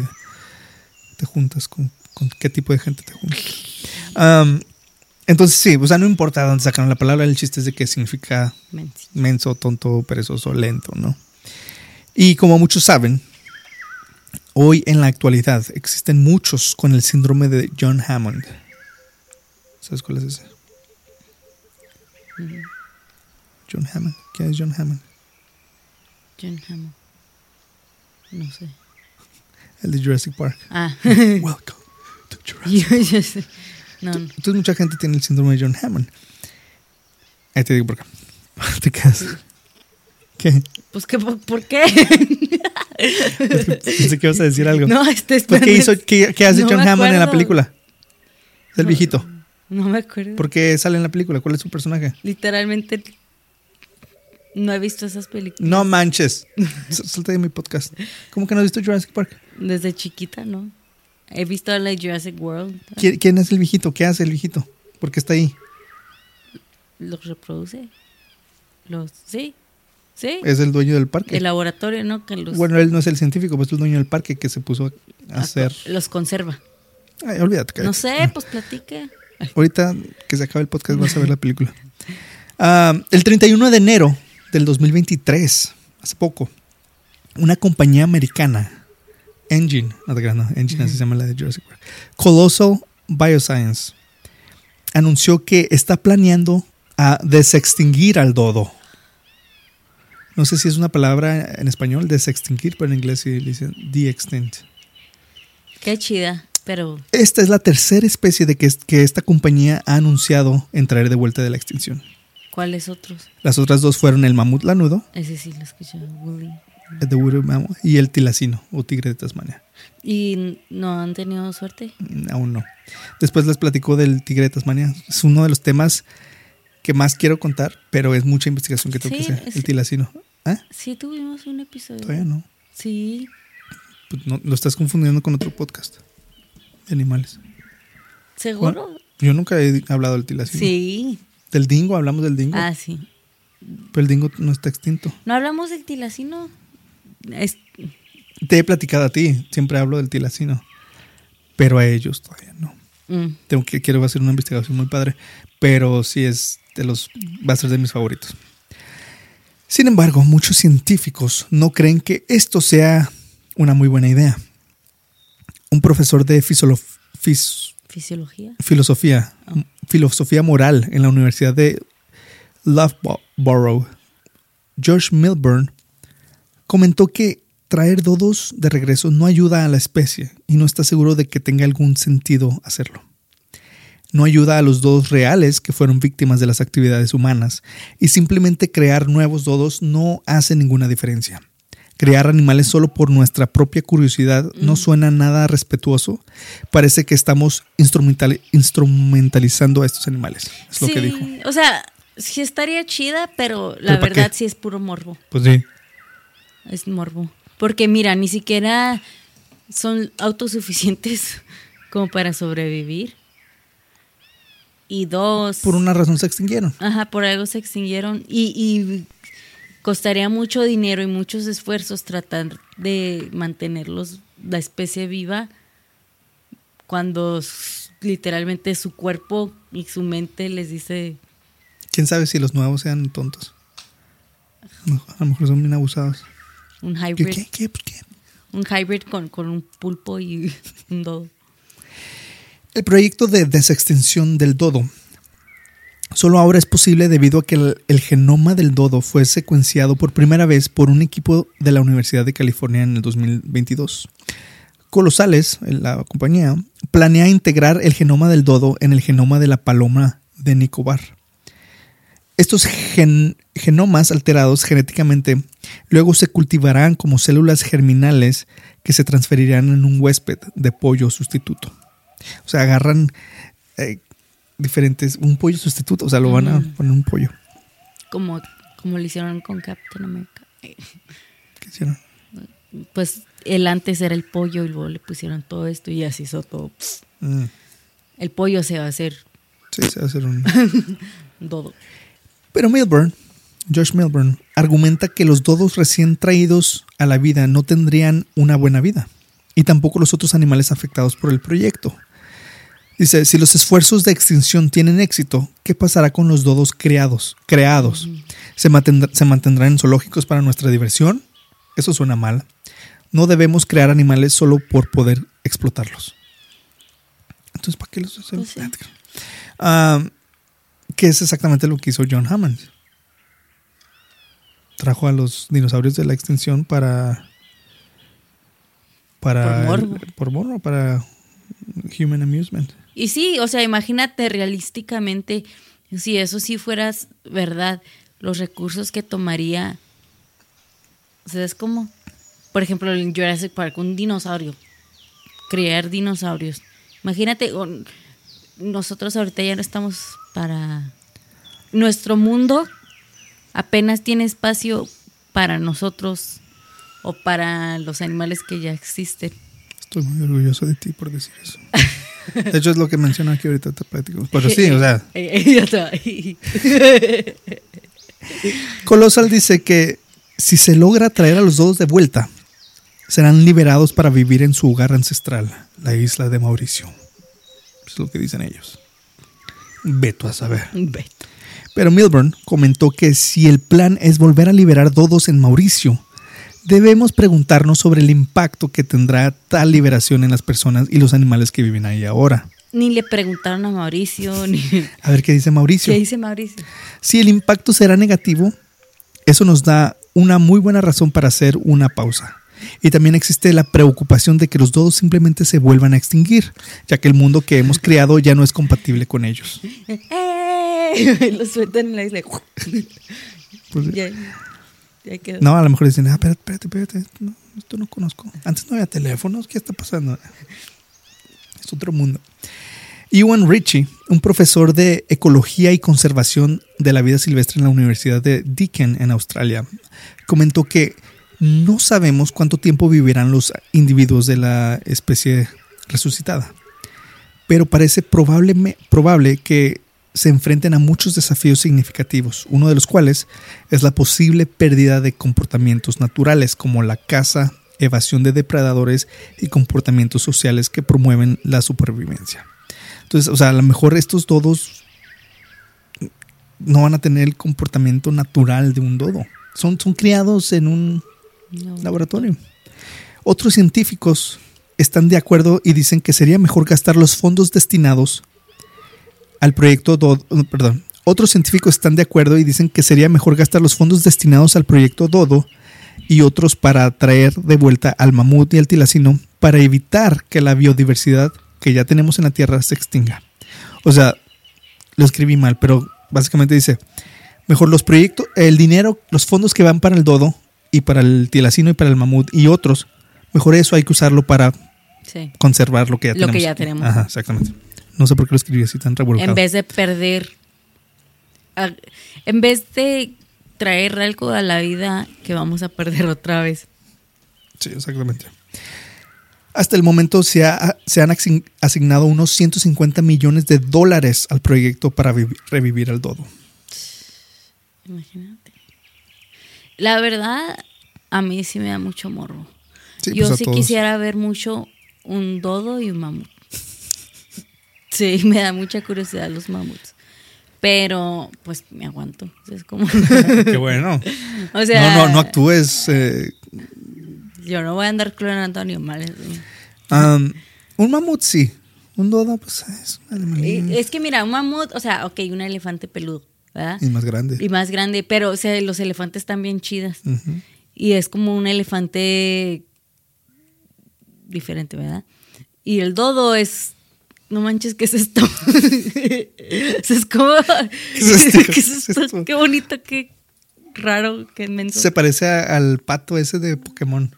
te juntas, con, con qué tipo de gente te juntas. Entonces sí, o sea, no importa dónde sacaron la palabra, el chiste es de que significa Menso. menso, tonto, perezoso, lento, ¿no? Y como muchos saben, hoy en la actualidad existen muchos con el síndrome de John Hammond. ¿Sabes cuál es ese? John Hammond. ¿Quién es John Hammond? John Hammond. No sé. El de Jurassic Park. Ah. Welcome to Jurassic yo, yo sé. No, no. Entonces mucha gente tiene el síndrome de John Hammond. Ahí te digo por qué. Te quedas. ¿Qué? Pues, ¿qué, por, por qué? Pensé que ibas a decir algo. no, este Pues, ¿qué, hizo, qué, qué hace No John Hammond en la película? Es el No. viejito. No me acuerdo. ¿Por qué sale en la película? ¿Cuál es su personaje? Literalmente no he visto esas películas. No manches. Salte de mi podcast. ¿Cómo que no has visto Jurassic Park? Desde chiquita, ¿no? He visto la Jurassic World. ¿Quién, quién es el viejito? ¿Qué hace el viejito? ¿Por qué está ahí? Los reproduce. Los, sí. Sí. Es el dueño del parque. El laboratorio, ¿no? Que los, Bueno, él no es el científico, pues es el dueño del parque que se puso a hacer. los conserva. Ay, olvídate. No cállate. sé, pues platique. Ahorita que se acabe el podcast vas a ver la película. Ah, el 31 de enero del 2023, hace poco, una compañía americana, Engine, no te creas, no, Engine así se llama la de Jurassic Park, Colossal Bioscience, anunció que está planeando a desextinguir al dodo. No sé si es una palabra en español, desextinguir, pero en inglés sí dicen de-extinct. Qué chida. Pero Esta es la tercera especie de que, que esta compañía ha anunciado en traer de vuelta de la extinción. ¿cuáles otros? Las otras dos fueron el mamut lanudo, Ese sí lo escuché. Mammoth, y el tilacino o tigre de Tasmania. ¿Y no han tenido suerte? Mm, Aún no. Después les platico del tigre de Tasmania. Es uno de los temas que más quiero contar, pero es mucha investigación que tengo Sí, que hacer. El tilacino. ¿Ah? Sí, tuvimos un episodio. Todavía no. Sí. Pues no. Lo estás confundiendo con otro podcast de animales. ¿Seguro? Yo nunca he hablado del tilacino. Sí. Del dingo, hablamos del dingo. Ah, sí. Pero el dingo no está extinto. ¿No hablamos del tilacino? Es- Te he platicado a ti, siempre hablo del tilacino, pero a ellos todavía no. mm, Tengo que quiero hacer una investigación muy padre, pero sí es de los va a ser de mis favoritos. Sin embargo, muchos científicos no creen que esto sea una muy buena idea. Un profesor de fis- Fisiología. filosofía, filosofía moral en la Universidad de Loughborough, George Milburn comentó que traer dodos de regreso no ayuda a la especie y no está seguro de que tenga algún sentido hacerlo. No ayuda a los dodos reales que fueron víctimas de las actividades humanas y simplemente crear nuevos dodos no hace ninguna diferencia. Crear animales solo por nuestra propia curiosidad no suena nada respetuoso. Parece que estamos instrumental- instrumentalizando a estos animales. Es lo sí, que dijo. o sea, sí estaría chida, pero la ¿Pero para verdad sí es puro morbo. Pues sí. Es morbo. Porque mira, ni siquiera son autosuficientes como para sobrevivir. Y dos. Por una razón se extinguieron. Ajá, por algo se extinguieron. Y, y costaría mucho dinero y muchos esfuerzos tratar de mantenerlos, la especie viva, cuando literalmente su cuerpo y su mente les dice. ¿Quién sabe si los nuevos sean tontos? A lo mejor son bien abusados. Un hybrid. ¿Qué? ¿Qué? ¿Por qué? Un hybrid con, con un pulpo y un dodo. El proyecto de desextinción del dodo solo ahora es posible debido a que el, el genoma del dodo fue secuenciado por primera vez por un equipo de la Universidad de California en el 2022. Colosales, la compañía, planea integrar el genoma del dodo en el genoma de la paloma de Nicobar. Estos gen- genomas alterados genéticamente luego se cultivarán como células germinales que se transferirán en un huésped de pollo sustituto. O sea, agarran eh, diferentes, un pollo sustituto, o sea, lo van a poner un pollo. Como, como lo hicieron con Captain America. ¿Qué hicieron? Pues él antes era el pollo y luego le pusieron todo esto y así hizo todo. Mm, El pollo se va a hacer sí, se va a hacer un... dodo. Pero Milburn, Josh Milburn, argumenta que los dodos recién traídos a la vida no tendrían una buena vida, y tampoco los otros animales afectados por el proyecto. Dice, si los esfuerzos de extinción tienen éxito, ¿qué pasará con los dodos creados? creados? ¿Se, mantendrá- ¿Se mantendrán en zoológicos para nuestra diversión? Eso suena mal. No debemos crear animales solo por poder explotarlos. Entonces, ¿para qué los hacemos? Pues sí. Que es exactamente lo que hizo John Hammond. Trajo a los dinosaurios de la extinción para. Para. Por morbo. por morbo, para human amusement. Y sí, o sea, imagínate realísticamente, si eso sí fueras verdad, los recursos que tomaría. O sea, es como, por ejemplo, en Jurassic Park, un dinosaurio. Crear dinosaurios. Imagínate, nosotros ahorita ya no estamos para. Nuestro mundo apenas tiene espacio para nosotros o para los animales que ya existen. Estoy muy orgulloso de ti por decir eso. De hecho, es lo que menciono aquí ahorita, te platico. Pero sí, o sea, Ya está. Colossal dice que si se logra traer a los dos de vuelta, serán liberados para vivir en su hogar ancestral, la isla de Mauricio. Es lo que dicen ellos. Veto a saber. Beto. Pero Milburn comentó que si el plan es volver a liberar dodos en Mauricio, debemos preguntarnos sobre el impacto que tendrá tal liberación en las personas y los animales que viven ahí ahora. Ni le preguntaron a Mauricio, ni... A ver qué dice Mauricio. ¿Qué dice Mauricio? Si el impacto será negativo, eso nos da una muy buena razón para hacer una pausa. Y también existe la preocupación de que los dodos simplemente se vuelvan a extinguir, ya que el mundo que hemos creado ya no es compatible con ellos. ¡Eh! Lo sueltan en la isla. Pues, ya, ya quedó. no, a lo mejor dicen, ah, espérate, espérate, espérate, no, esto no conozco. Antes no había teléfonos, ¿qué está pasando? Es otro mundo. Ewan Ritchie, un profesor de ecología y conservación de la vida silvestre en la Universidad de Deakin en Australia, comentó que no sabemos cuánto tiempo vivirán los individuos de la especie resucitada, pero parece probable, probable que se enfrenten a muchos desafíos significativos, uno de los cuales es la posible pérdida de comportamientos naturales como la caza, evasión de depredadores y comportamientos sociales que promueven la supervivencia. Entonces, o sea, a lo mejor estos dodos no van a tener el comportamiento natural de un dodo. Son, son criados en un Laboratorio. Otros científicos están de acuerdo y dicen que sería mejor gastar los fondos destinados al proyecto Dodo, perdón, otros científicos están de acuerdo y dicen que sería mejor gastar los fondos destinados al proyecto Dodo y otros para traer de vuelta al mamut y al tilacino para evitar que la biodiversidad que ya tenemos en la Tierra se extinga. O sea, lo escribí mal, pero básicamente dice, mejor los proyectos, el dinero, los fondos que van para el Dodo y para el tilacino y para el mamut y otros, mejor eso hay que usarlo para Sí. conservar lo que ya Lo tenemos. que ya tenemos. Ajá, exactamente. No sé por qué lo escribí así tan revolcado. En vez de perder, en vez de traer algo a la vida que vamos a perder otra vez. Sí, exactamente. Hasta el momento se, ha- se han asign- asignado unos 150 millones de dólares al proyecto para vivi- revivir al dodo. Imagínate. La verdad, a mí sí me da mucho morro. Sí, Yo pues sí todos. quisiera ver mucho un dodo y un mamut. Sí, me da mucha curiosidad los mamuts. Pero, pues me aguanto. Es como. Qué bueno. o sea, no, no, no actúes. eh, yo no voy a andar clonando animales. um, un mamut sí. Un dodo, pues es un. Eh, Es que mira, un mamut, o sea, ok, un elefante peludo, ¿verdad? Y más grande. Y más grande, pero o sea, los elefantes están bien chidas. Y es como un elefante diferente, ¿verdad? Y el dodo es. No manches, ¿qué es esto? es como. ¿Qué es esto? ¿Qué es esto? Qué bonito, qué raro, qué inmenso. Se parece a- al pato ese de Pokémon.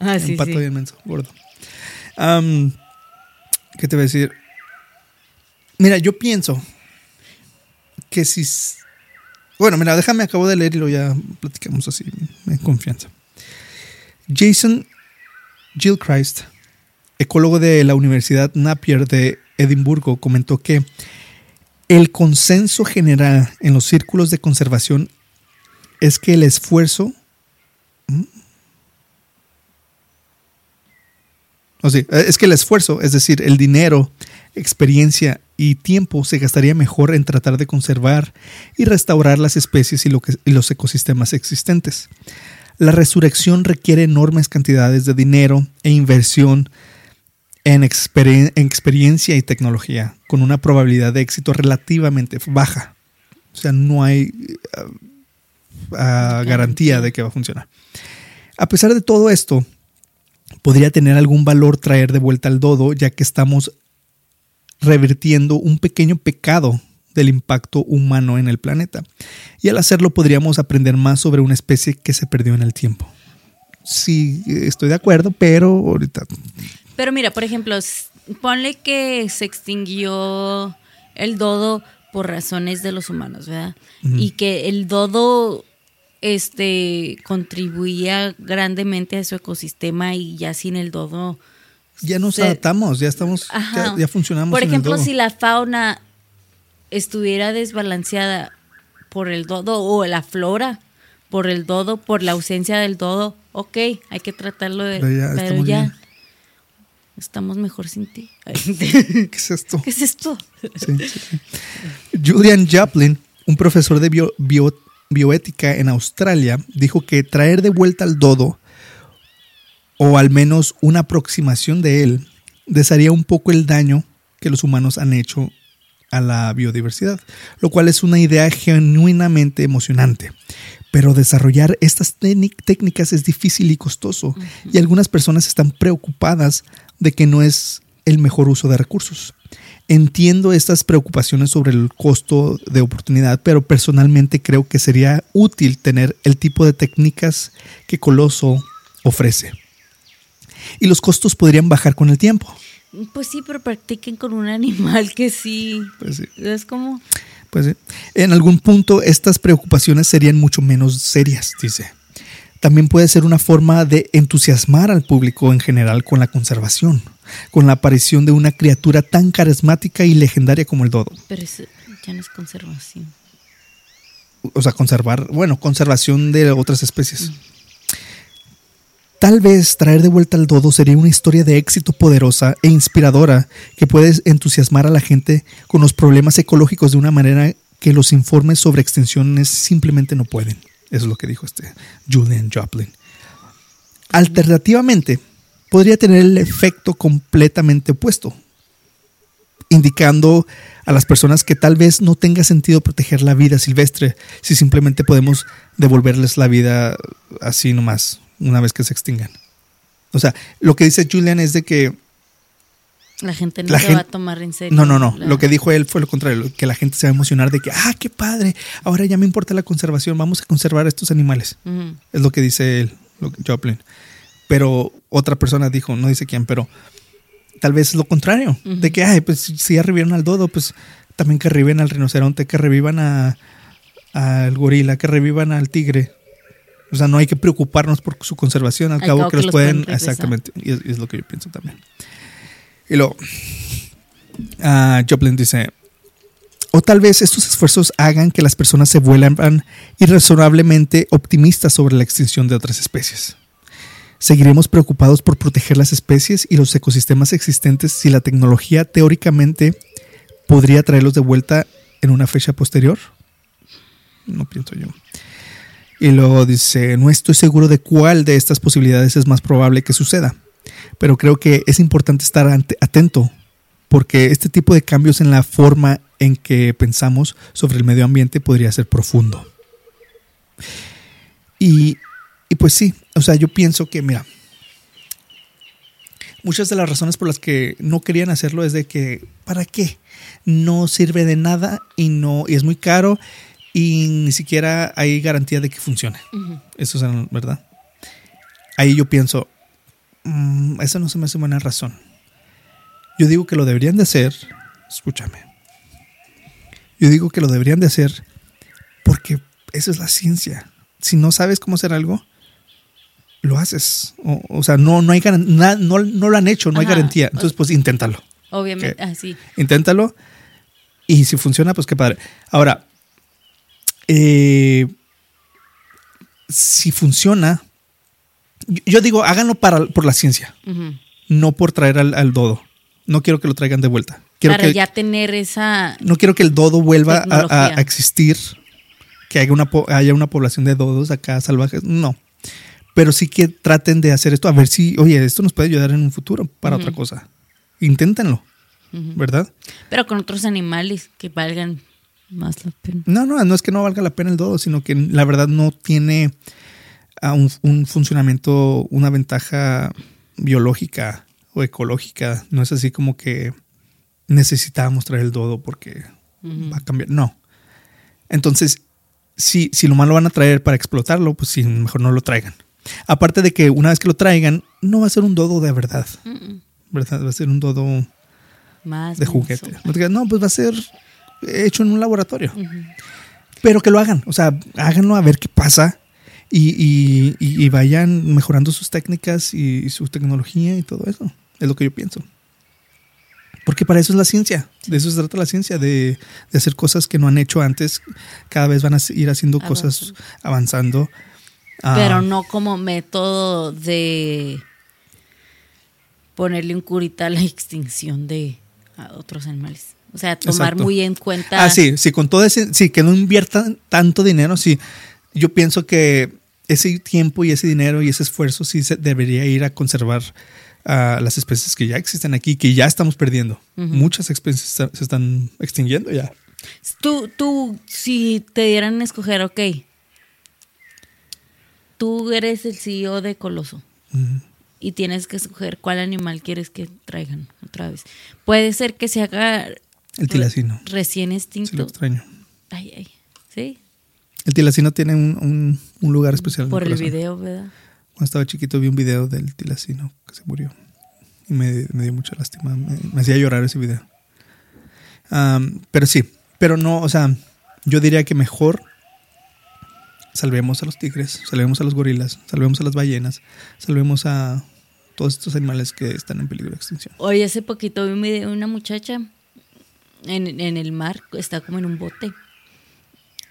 ah, un sí, pato sí. bien menso, gordo. ¿Qué te voy a decir? Mira, yo pienso que si. Bueno, mira, déjame, acabo de leer y lo ya platicamos así, en confianza. Jason Gilchrist, ecólogo de la Universidad Napier de Edimburgo, comentó que el consenso general en los círculos de conservación es que el esfuerzo Eh, es que el esfuerzo, es decir, el dinero, experiencia y tiempo se gastaría mejor en tratar de conservar y restaurar las especies y, los ecosistemas existentes. La resurrección requiere enormes cantidades de dinero e inversión en, en experiencia y tecnología, con una probabilidad de éxito relativamente baja. O sea, no hay ah, ah, garantía de que va a funcionar. A pesar de todo esto, podría tener algún valor traer de vuelta al dodo, ya que estamos revirtiendo un pequeño pecado del impacto humano en el planeta. Y al hacerlo podríamos aprender más sobre una especie que se perdió en el tiempo. Sí, estoy de acuerdo, pero ahorita... Pero mira, por ejemplo, ponle que se extinguió el dodo por razones de los humanos, ¿verdad? Y que el dodo este contribuía grandemente a su ecosistema y ya sin el dodo Ya nos se- adaptamos, ya estamos, ya, ya funcionamos. Por en el ejemplo, dodo. si la fauna estuviera desbalanceada por el dodo o la flora por el dodo, por la ausencia del dodo, ok, hay que tratarlo de... Pero ya pero estamos ya bien. estamos mejor sin ti. ¿Qué es esto? ¿Qué es esto? Sí, sí, sí. Julian Joplin, un profesor de bio- bio- bioética en Australia, dijo que traer de vuelta al dodo, o al menos una aproximación de él, desharía un poco el daño que los humanos han hecho a la biodiversidad, lo cual es una idea genuinamente emocionante. Pero desarrollar estas técnic- técnicas es difícil y costoso, y algunas personas están preocupadas de que no es el mejor uso de recursos. Entiendo estas preocupaciones sobre el costo de oportunidad, pero personalmente creo que sería útil tener el tipo de técnicas que Coloso ofrece. Y los costos podrían bajar con el tiempo. Pues sí, pero practiquen con un animal que sí. Pues sí. Es como... Pues sí. En algún punto estas preocupaciones serían mucho menos serias, dice. También puede ser una forma de entusiasmar al público en general con la conservación, con la aparición de una criatura tan carismática y legendaria como el dodo. Pero eso ya no es conservación. O sea, conservar, bueno, conservación de otras especies. Tal vez traer de vuelta al dodo sería una historia de éxito poderosa e inspiradora que puede entusiasmar a la gente con los problemas ecológicos de una manera que los informes sobre extinciones simplemente no pueden. Eso es lo que dijo este Julian Joplin. Alternativamente, podría tener el efecto completamente opuesto, indicando a las personas que tal vez no tenga sentido proteger la vida silvestre si simplemente podemos devolverles la vida así nomás, una vez que se extingan. O sea, lo que dice Julian es de que La gente no La se va a tomar en serio. no, no, no. la- Lo que dijo él fue lo contrario, que la gente se va a emocionar de que, ah, qué padre, ahora ya me importa la conservación, vamos a conservar a estos animales. Es lo que dice él, lo que- Joplin. Pero otra persona dijo, no dice quién, pero tal vez es lo contrario, de que, ay, pues si ya revivieron al dodo, pues también que revivan al rinoceronte, que revivan a- al gorila, que revivan al tigre. O sea, no hay que preocuparnos por su conservación, al, cabo, que los pueden, exactamente, y es, y es lo que yo pienso también. Y luego, ah, Joplin dice, o tal vez estos esfuerzos hagan que las personas se vuelvan irrazonablemente optimistas sobre la extinción de otras especies. Seguiremos preocupados por proteger las especies y los ecosistemas existentes si la tecnología teóricamente podría traerlos de vuelta en una fecha posterior. No pienso yo. Y luego dice, no estoy seguro de cuál de estas posibilidades es más probable que suceda, pero creo que es importante estar atento porque este tipo de cambios en la forma en que pensamos sobre el medio ambiente podría ser profundo. Y, y pues sí, o sea, yo pienso que, mira, muchas de las razones por las que no querían hacerlo es de que, ¿para qué? No sirve de nada y no y es muy caro y ni siquiera hay garantía de que funcione. Eso es verdad. Ahí yo pienso, mm, eso no se me hace buena razón. Yo digo que lo deberían de hacer, escúchame. Yo digo que lo deberían de hacer porque eso es la ciencia. Si no sabes cómo hacer algo, lo haces. O, o sea, no, no hay na- no, no lo han hecho, no hay garantía. Entonces, pues inténtalo. Obviamente, así. Inténtalo. Y si funciona, pues qué padre. Ahora, eh, si funciona, yo, digo, háganlo para, por la ciencia, no por traer al, al dodo. No quiero que lo traigan de vuelta. Quiero Para que, ya tener esa. No quiero que el dodo vuelva a, a- existir, que haya una, haya una población de dodos acá salvajes. No. Pero sí que traten de hacer esto, a ver si, oye, esto nos puede ayudar en un futuro para otra cosa. Inténtenlo. ¿verdad? Pero con otros animales que valgan más la pena. No, no, no es que no valga la pena el dodo, sino que la verdad no tiene ah, un, un funcionamiento, una ventaja biológica o ecológica. No es así como que necesitábamos traer el dodo porque va a cambiar. No. Entonces, si, si lo malo van a traer para explotarlo, pues sí, mejor no lo traigan. Aparte de que una vez que lo traigan, no va a ser un dodo de verdad, ¿verdad? Va a ser un dodo Más. de juguete. No pues va a ser hecho en un laboratorio. Pero que lo hagan, o sea, háganlo a ver qué pasa y, y- y- y vayan mejorando sus técnicas y, su tecnología y todo eso. Es lo que yo pienso. Porque para eso es la ciencia, de eso se trata la ciencia, de, de hacer cosas que no han hecho antes. Cada vez van a ir haciendo cosas avanzando. Ah, Pero no como método de ponerle un curita a la extinción de a otros animales. O sea, tomar Exacto. muy en cuenta. Ah, sí, sí, con todo ese, sí, que no inviertan tanto dinero, sí. Yo pienso que ese tiempo y ese dinero y ese esfuerzo sí se debería ir a conservar a las especies que ya existen aquí, que ya estamos perdiendo. Muchas especies se están extinguiendo ya. Tú, tú, si te dieran a escoger, ok. Tú eres el CEO de Coloso y tienes que escoger cuál animal quieres que traigan otra vez. Puede ser que se haga El tilacino, recién sí lo extinto. extraño. Ay, ay. Sí, El tilacino tiene un, un- un lugar especial. en por el video, ¿verdad? Cuando estaba chiquito vi un video del tilacino que se murió. Y me, me dio mucha lástima. Me, me hacía llorar ese video. Pero sí, pero no, o sea, yo diría que mejor salvemos a los tigres, salvemos a los gorilas, salvemos a las ballenas, salvemos a todos estos animales que están en peligro de extinción. Hoy hace poquito vi un video de una muchacha en, en el mar, está como en un bote.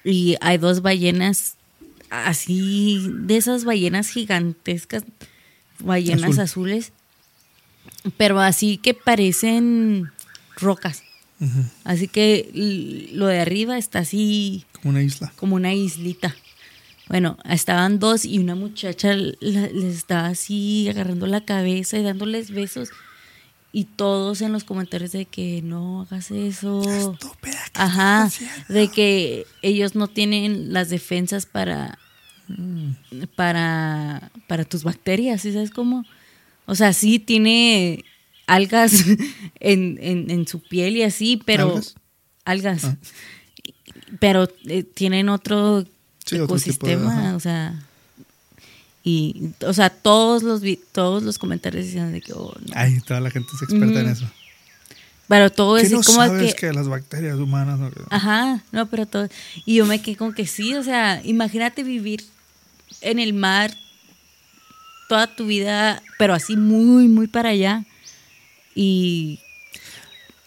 Y hay dos ballenas así, de esas ballenas gigantescas, ballenas Azul. azules, pero así que parecen rocas. Así que lo de arriba está así Como una isla. como una islita. Bueno, estaban dos y una muchacha les estaba así agarrando la cabeza y dándoles besos. Y todos en los comentarios de que no hagas eso. Estúpida, ¿qué Ajá, de que ellos no tienen las defensas para para para tus bacterias, ¿sí sabes cómo? O sea, sí tiene algas en, en, en su piel y así, pero ¿Algas? algas. Ah. Pero eh, tienen otro Sí, de- ecosistema, o sea, y o sea, todos los todos los comentarios decían de que oh, no. Ay, toda la gente es experta en eso. pero todo ¿Qué es no como sabes que que... las bacterias humanas... no? Ajá, no, pero todo. Y yo me quedé con que sí, o sea, imagínate vivir en el mar toda tu vida, pero así muy, muy para allá. Y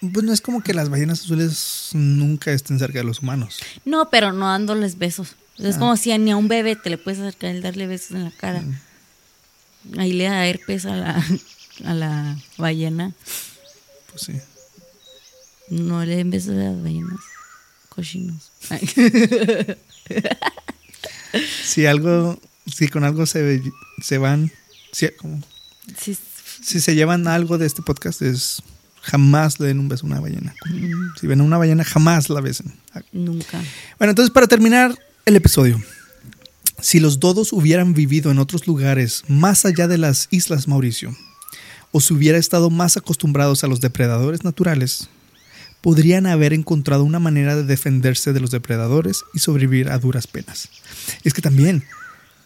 Pues no es como que las ballenas azules nunca estén cerca de los humanos. no, pero no dándoles besos. Es Ah. como si a ni a un bebé te le puedes acercar y darle besos en la cara. Mm. Ahí le da herpes a la, a la ballena. Pues sí. No le den besos a las ballenas. Cochinos. Si algo, si con algo se, se van, si, como- Sí, si se llevan algo de este podcast es jamás le den un beso a una ballena. Si ven a una ballena, jamás la besen. nunca. Bueno, entonces para terminar el episodio, si los dodos hubieran vivido en otros lugares más allá de las Islas Mauricio, o si hubiera estado más acostumbrados a los depredadores naturales, podrían haber encontrado una manera de defenderse de los depredadores y sobrevivir a duras penas. Es que también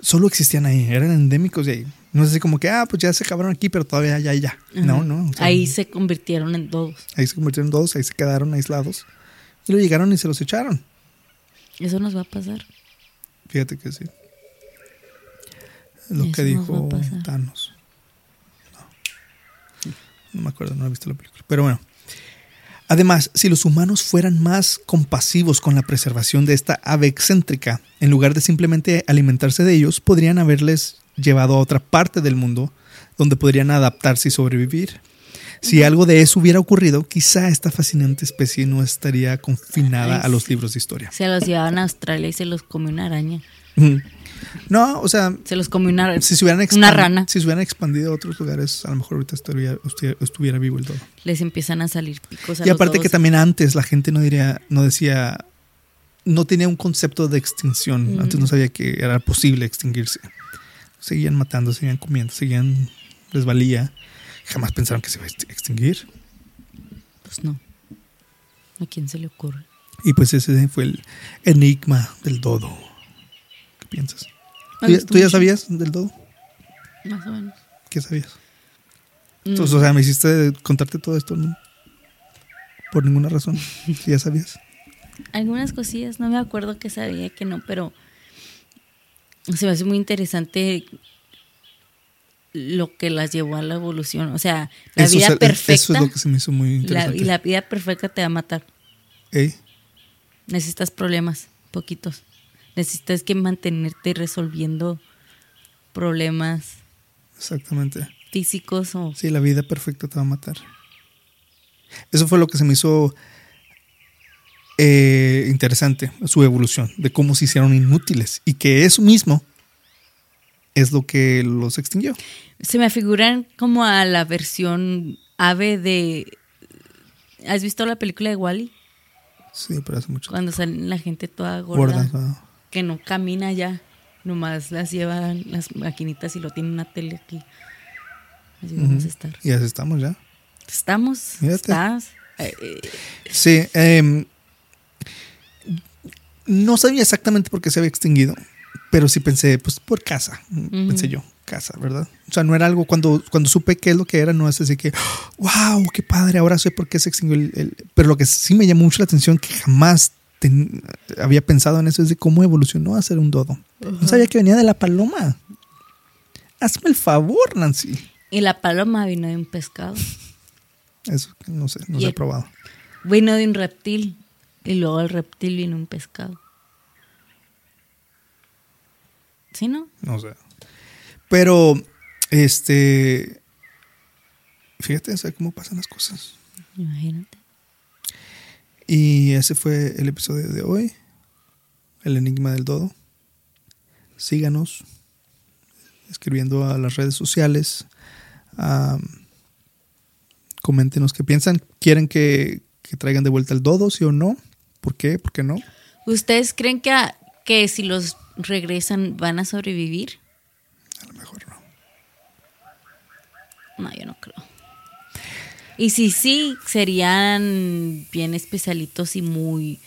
solo existían ahí, eran endémicos de ahí. No es así como que, ah, pues ya se acabaron aquí, pero todavía ya, ya. No, Ajá. no. o sea, Ahí se convirtieron en todos. ahí se convirtieron en dodos, ahí se quedaron aislados. Y lo llegaron y se los echaron. Eso nos va a pasar. Fíjate que sí. Lo Eso que dijo. Thanos. No. No me acuerdo, no he visto la película. Pero bueno. Además, si los humanos fueran más compasivos con la preservación de esta ave excéntrica, en lugar de simplemente alimentarse de ellos, podrían haberles llevado a otra parte del mundo donde podrían adaptarse y sobrevivir. Si algo de eso hubiera ocurrido, quizá esta fascinante especie no estaría confinada a los libros de historia. Se los llevaban a Australia y se los comió una araña. No, o sea, Se los comió una, si se hubieran una rana. Si se hubieran expandido a otros lugares, a lo mejor ahorita estuviera, estuviera- vivo el todo. Les empiezan a salir picos a Y los aparte que también antes la gente no diría, no decía, no tenía un concepto de extinción. Mm. Antes no sabía que era posible extinguirse. Seguían matando, seguían comiendo, seguían, les valía. Jamás pensaron que se iba a ext- extinguir. Pues no. ¿A quién se le ocurre? Y pues ese fue el enigma del dodo. ¿Qué piensas? ¿Tú ya, tú sabías del dodo? Más o menos. ¿Qué sabías? Mm. Entonces, o sea, me hiciste contarte todo esto, ¿no? Por ninguna razón. Ya sabías. Algunas cosillas, no me acuerdo que sabía que no, pero se me hace muy interesante lo que las llevó a la evolución. O sea, la Eso vida es- perfecta. Eso es lo que se me hizo muy la, interesante. y la vida perfecta te va a matar. Ey, Necesitas problemas, poquitos. Necesitas que mantenerte resolviendo problemas exactamente. físicos o Sí, la vida perfecta te va a matar. Eso fue lo que se me hizo eh, interesante, su evolución, de cómo se hicieron inútiles y que eso mismo es lo que los extinguió. se me figuran como a la versión ave de ¿Has visto la película de Wally? Sí, pero hace mucho. Cuando sale la gente toda gorda, Gordas, ¿no? que no camina ya, nomás las llevan las maquinitas y lo tiene una tele aquí. Así vamos a estar. Y así estamos ya. Estamos, estás. Eh, eh, Sí, em, no sabía exactamente por qué se había extinguido, pero sí pensé, pues por casa, pensé yo, casa, ¿verdad? O sea, no era algo, cuando, cuando supe qué es lo que era, no es así que, wow, qué padre, ahora sé por qué se extinguió el, el-". Pero lo que sí me llamó mucho la atención, que jamás ten- había pensado en eso, es de cómo evolucionó a ser un dodo. No sabía que venía de la paloma. Hazme el favor, Nancy. y la paloma vino de un pescado. Eso, no sé, no se ha probado. Vino de un reptil. Y luego el reptil vino un pescado. ¿Sí, no? No sé. Pero, este. Fíjate, sea, cómo pasan las cosas. Imagínate. Y ese fue el episodio de hoy. El enigma del dodo. síganos escribiendo a las redes sociales. Um, coméntenos qué piensan. ¿Quieren que, que traigan de vuelta el dodo, sí o no? ¿Por qué? ¿Por qué no? ¿Ustedes creen que, que si los regresan van a sobrevivir? A lo mejor no. No, yo no creo. Y si sí, serían bien especialitos y muy...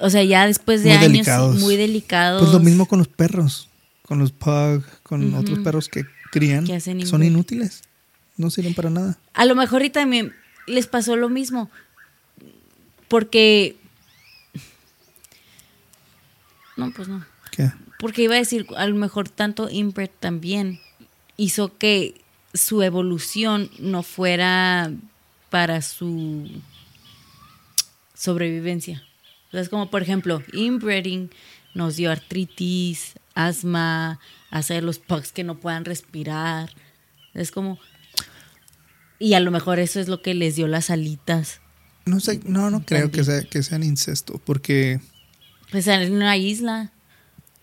O sea, ya después de Muy años delicados. muy delicados. Pues lo mismo con los perros, con los pug, con otros perros que crían, Que hacen son inútiles, no sirven para nada. A lo mejor y también les pasó lo mismo. Porque... No, pues no. ¿Qué? Porque iba a decir, a lo mejor tanto inbred también hizo que su evolución no fuera para su sobrevivencia. Entonces, como por ejemplo, inbreeding nos dio artritis, asma, hacer los pugs que no puedan respirar. Es como... Y a lo mejor eso es lo que les dio las alitas. No sé, no, no creo que, sea, que sean incesto, porque Pues en una isla.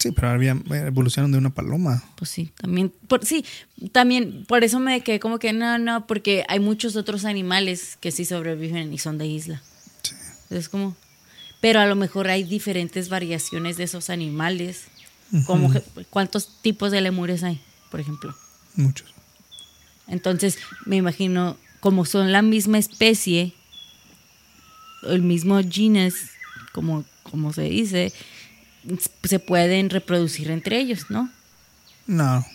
Sí, pero había evolucionaron de una paloma. Pues sí, también, por, sí, también, por eso me quedé como que no, no, porque hay muchos otros animales que sí sobreviven y son de isla. Sí. Es como, pero a lo mejor hay diferentes variaciones de esos animales. Como, ¿cuántos tipos de lemures hay, por ejemplo? Muchos. Entonces, me imagino, como son la misma especie, el mismo genus, como, como se dice, se pueden reproducir entre ellos, ¿no? No,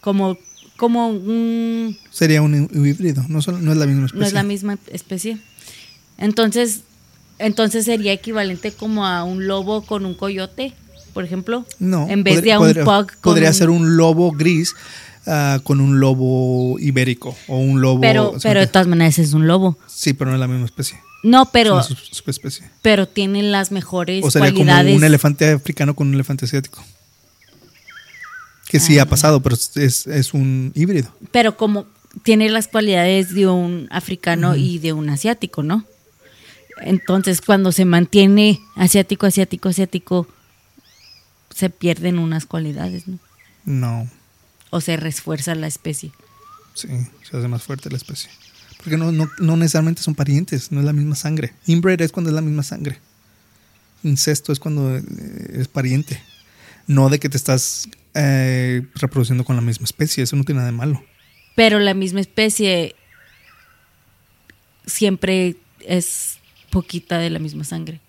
como, como un, sería un híbrido, no, son- no es la misma especie. no es la misma especie. Entonces, entonces sería equivalente como a un lobo con un coyote, por ejemplo. No, En vez podría- de a un podría- pug con podría un- ser un lobo gris ah, con un lobo ibérico o un lobo. Pero, pero de todas maneras es un lobo. sí, pero no es la misma especie. No, pero, es una sub- subespecie. pero tienen las mejores O sería como cualidades. un elefante africano con un elefante asiático. Que sí Ah. ha pasado, pero es, es- es un híbrido. Pero como tiene las cualidades de un africano y de un asiático, ¿no? Entonces, cuando se mantiene asiático, asiático, asiático, se pierden unas cualidades, ¿no? No, O se refuerza la especie. sí, se hace más fuerte la especie. Porque no, no, no necesariamente son parientes, no es la misma sangre. Inbred es cuando es la misma sangre. Incesto es cuando eh, es pariente. No de que te estás eh, reproduciendo con la misma especie, eso no tiene nada de malo. Pero la misma especie siempre es poquita de la misma sangre.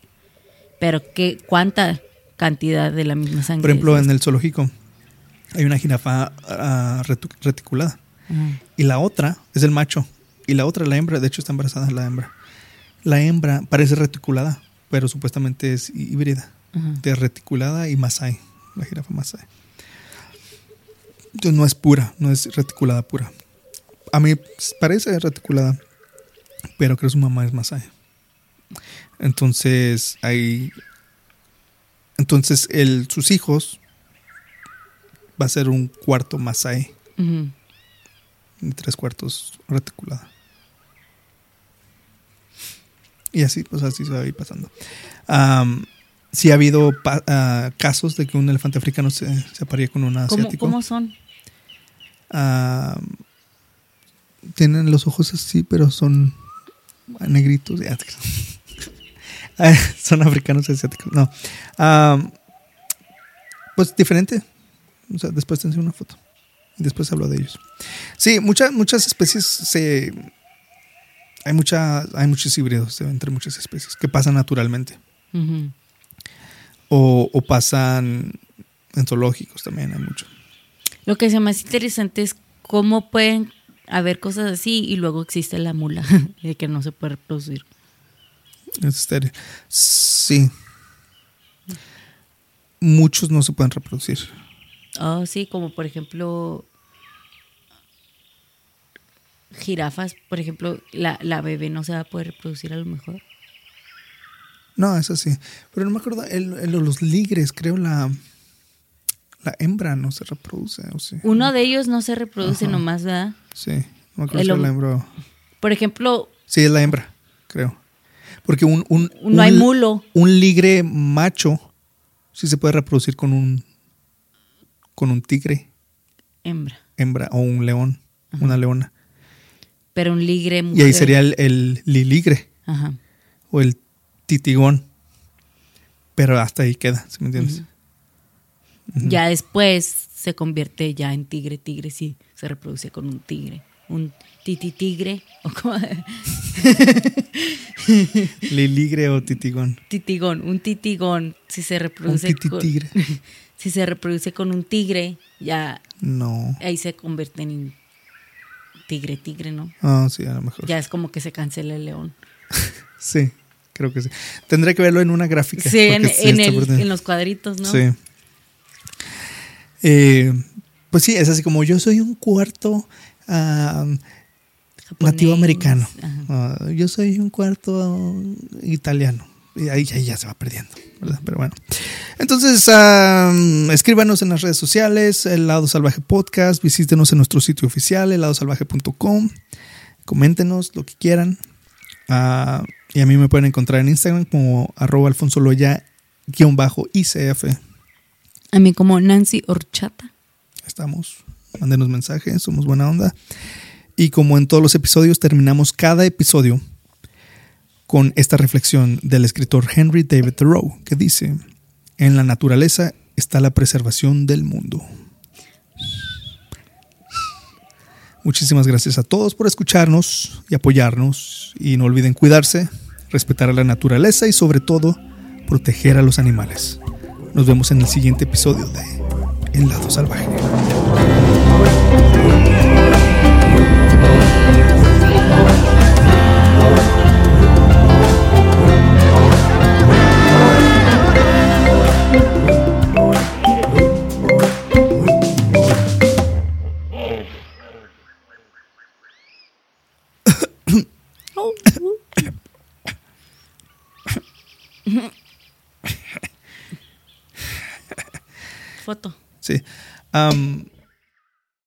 Pero ¿qué, ¿cuánta cantidad de la misma sangre? Por ejemplo, es en el zoológico hay una jirafa ah, reticulada. Y la otra es el macho. Y la otra, la hembra, de hecho está embarazada la hembra. La hembra parece reticulada, pero supuestamente es hí- híbrida. De reticulada y masai. La jirafa masai. Entonces no es pura, no es reticulada pura. A mí parece reticulada, pero creo que su mamá es masai. Entonces hay... Entonces el, sus hijos va a ser un cuarto masai y tres cuartos reticulada. Y así, pues así se va a ir pasando. Am, sí ha habido pa- ah, casos de que un elefante africano se, se aparía con un ¿Cómo, asiático. cómo son? Am, tienen los ojos así, pero son negritos. Ah, son africanos y asiáticos. No. Pues diferente. O sea, después te enseño una foto. Y después hablo de ellos. Sí, muchas muchas especies se. Hay, mucha, hay muchos híbridos entre muchas especies que pasan naturalmente. O, o pasan en zoológicos también, hay mucho. Lo que se más interesante es cómo pueden haber cosas así y luego existe la mula de que no se puede reproducir. Es estéril. Sí. Muchos no se pueden reproducir. Oh, sí, como por ejemplo jirafas, por ejemplo, la, la bebé no se va a poder reproducir a lo mejor. No, eso sí. Pero no me acuerdo. el- el- los ligres, creo la. La hembra no se reproduce. ¿o sí? Uno de ellos no se reproduce Ajá. nomás, ¿verdad? Sí. No me acuerdo El si la hembra. Por ejemplo, Sí, es la hembra, creo. Porque un. un no hay mulo. Un ligre macho sí se puede reproducir con un. con un tigre, Hembra. hembra, o un león, una leona. Pero un ligre mujer. Y ahí sería el, el liligre Ajá. o el titigón. Pero hasta ahí queda, ¿sí me entiendes? Ya después se convierte ya en tigre, tigre, sí, se reproduce con un tigre. Un titi tigre, o como Liligre o titigón. titigón, un titigón, si se Un reproduce con, tititigre. si se reproduce con un tigre, ya No. ahí se convierte en tigre, tigre, ¿no? Ah, sí, a lo mejor. Ya es como que se cancela el león. Sí, creo que sí. Tendré que verlo en una gráfica. Sí, en, sí el- en los cuadritos, ¿no? Sí. Eh, pues sí, es así como yo soy un cuarto Japonés, nativo americano. Ah, yo soy un cuarto italiano. Y ahí, ahí ya se va perdiendo, ¿verdad? Pero bueno. Entonces, escríbanos en las redes sociales, El Lado Salvaje Podcast, visítenos en nuestro sitio oficial, heladosalvaje.com, coméntenos lo que quieran. Ah, y a mí me pueden encontrar en Instagram como arroba alfonso loya guion bajo ICF. A mí como Nancy Horchata. Estamos. Mándenos mensajes, somos buena onda. Y como en todos los episodios, terminamos cada episodio con esta reflexión del escritor Henry David Thoreau, que dice, en la naturaleza está la preservación del mundo. Muchísimas gracias a todos por escucharnos y apoyarnos. Y no olviden cuidarse, respetar a la naturaleza y sobre todo proteger a los animales. Nos vemos en el siguiente episodio de El lado salvaje. Foto. Sí.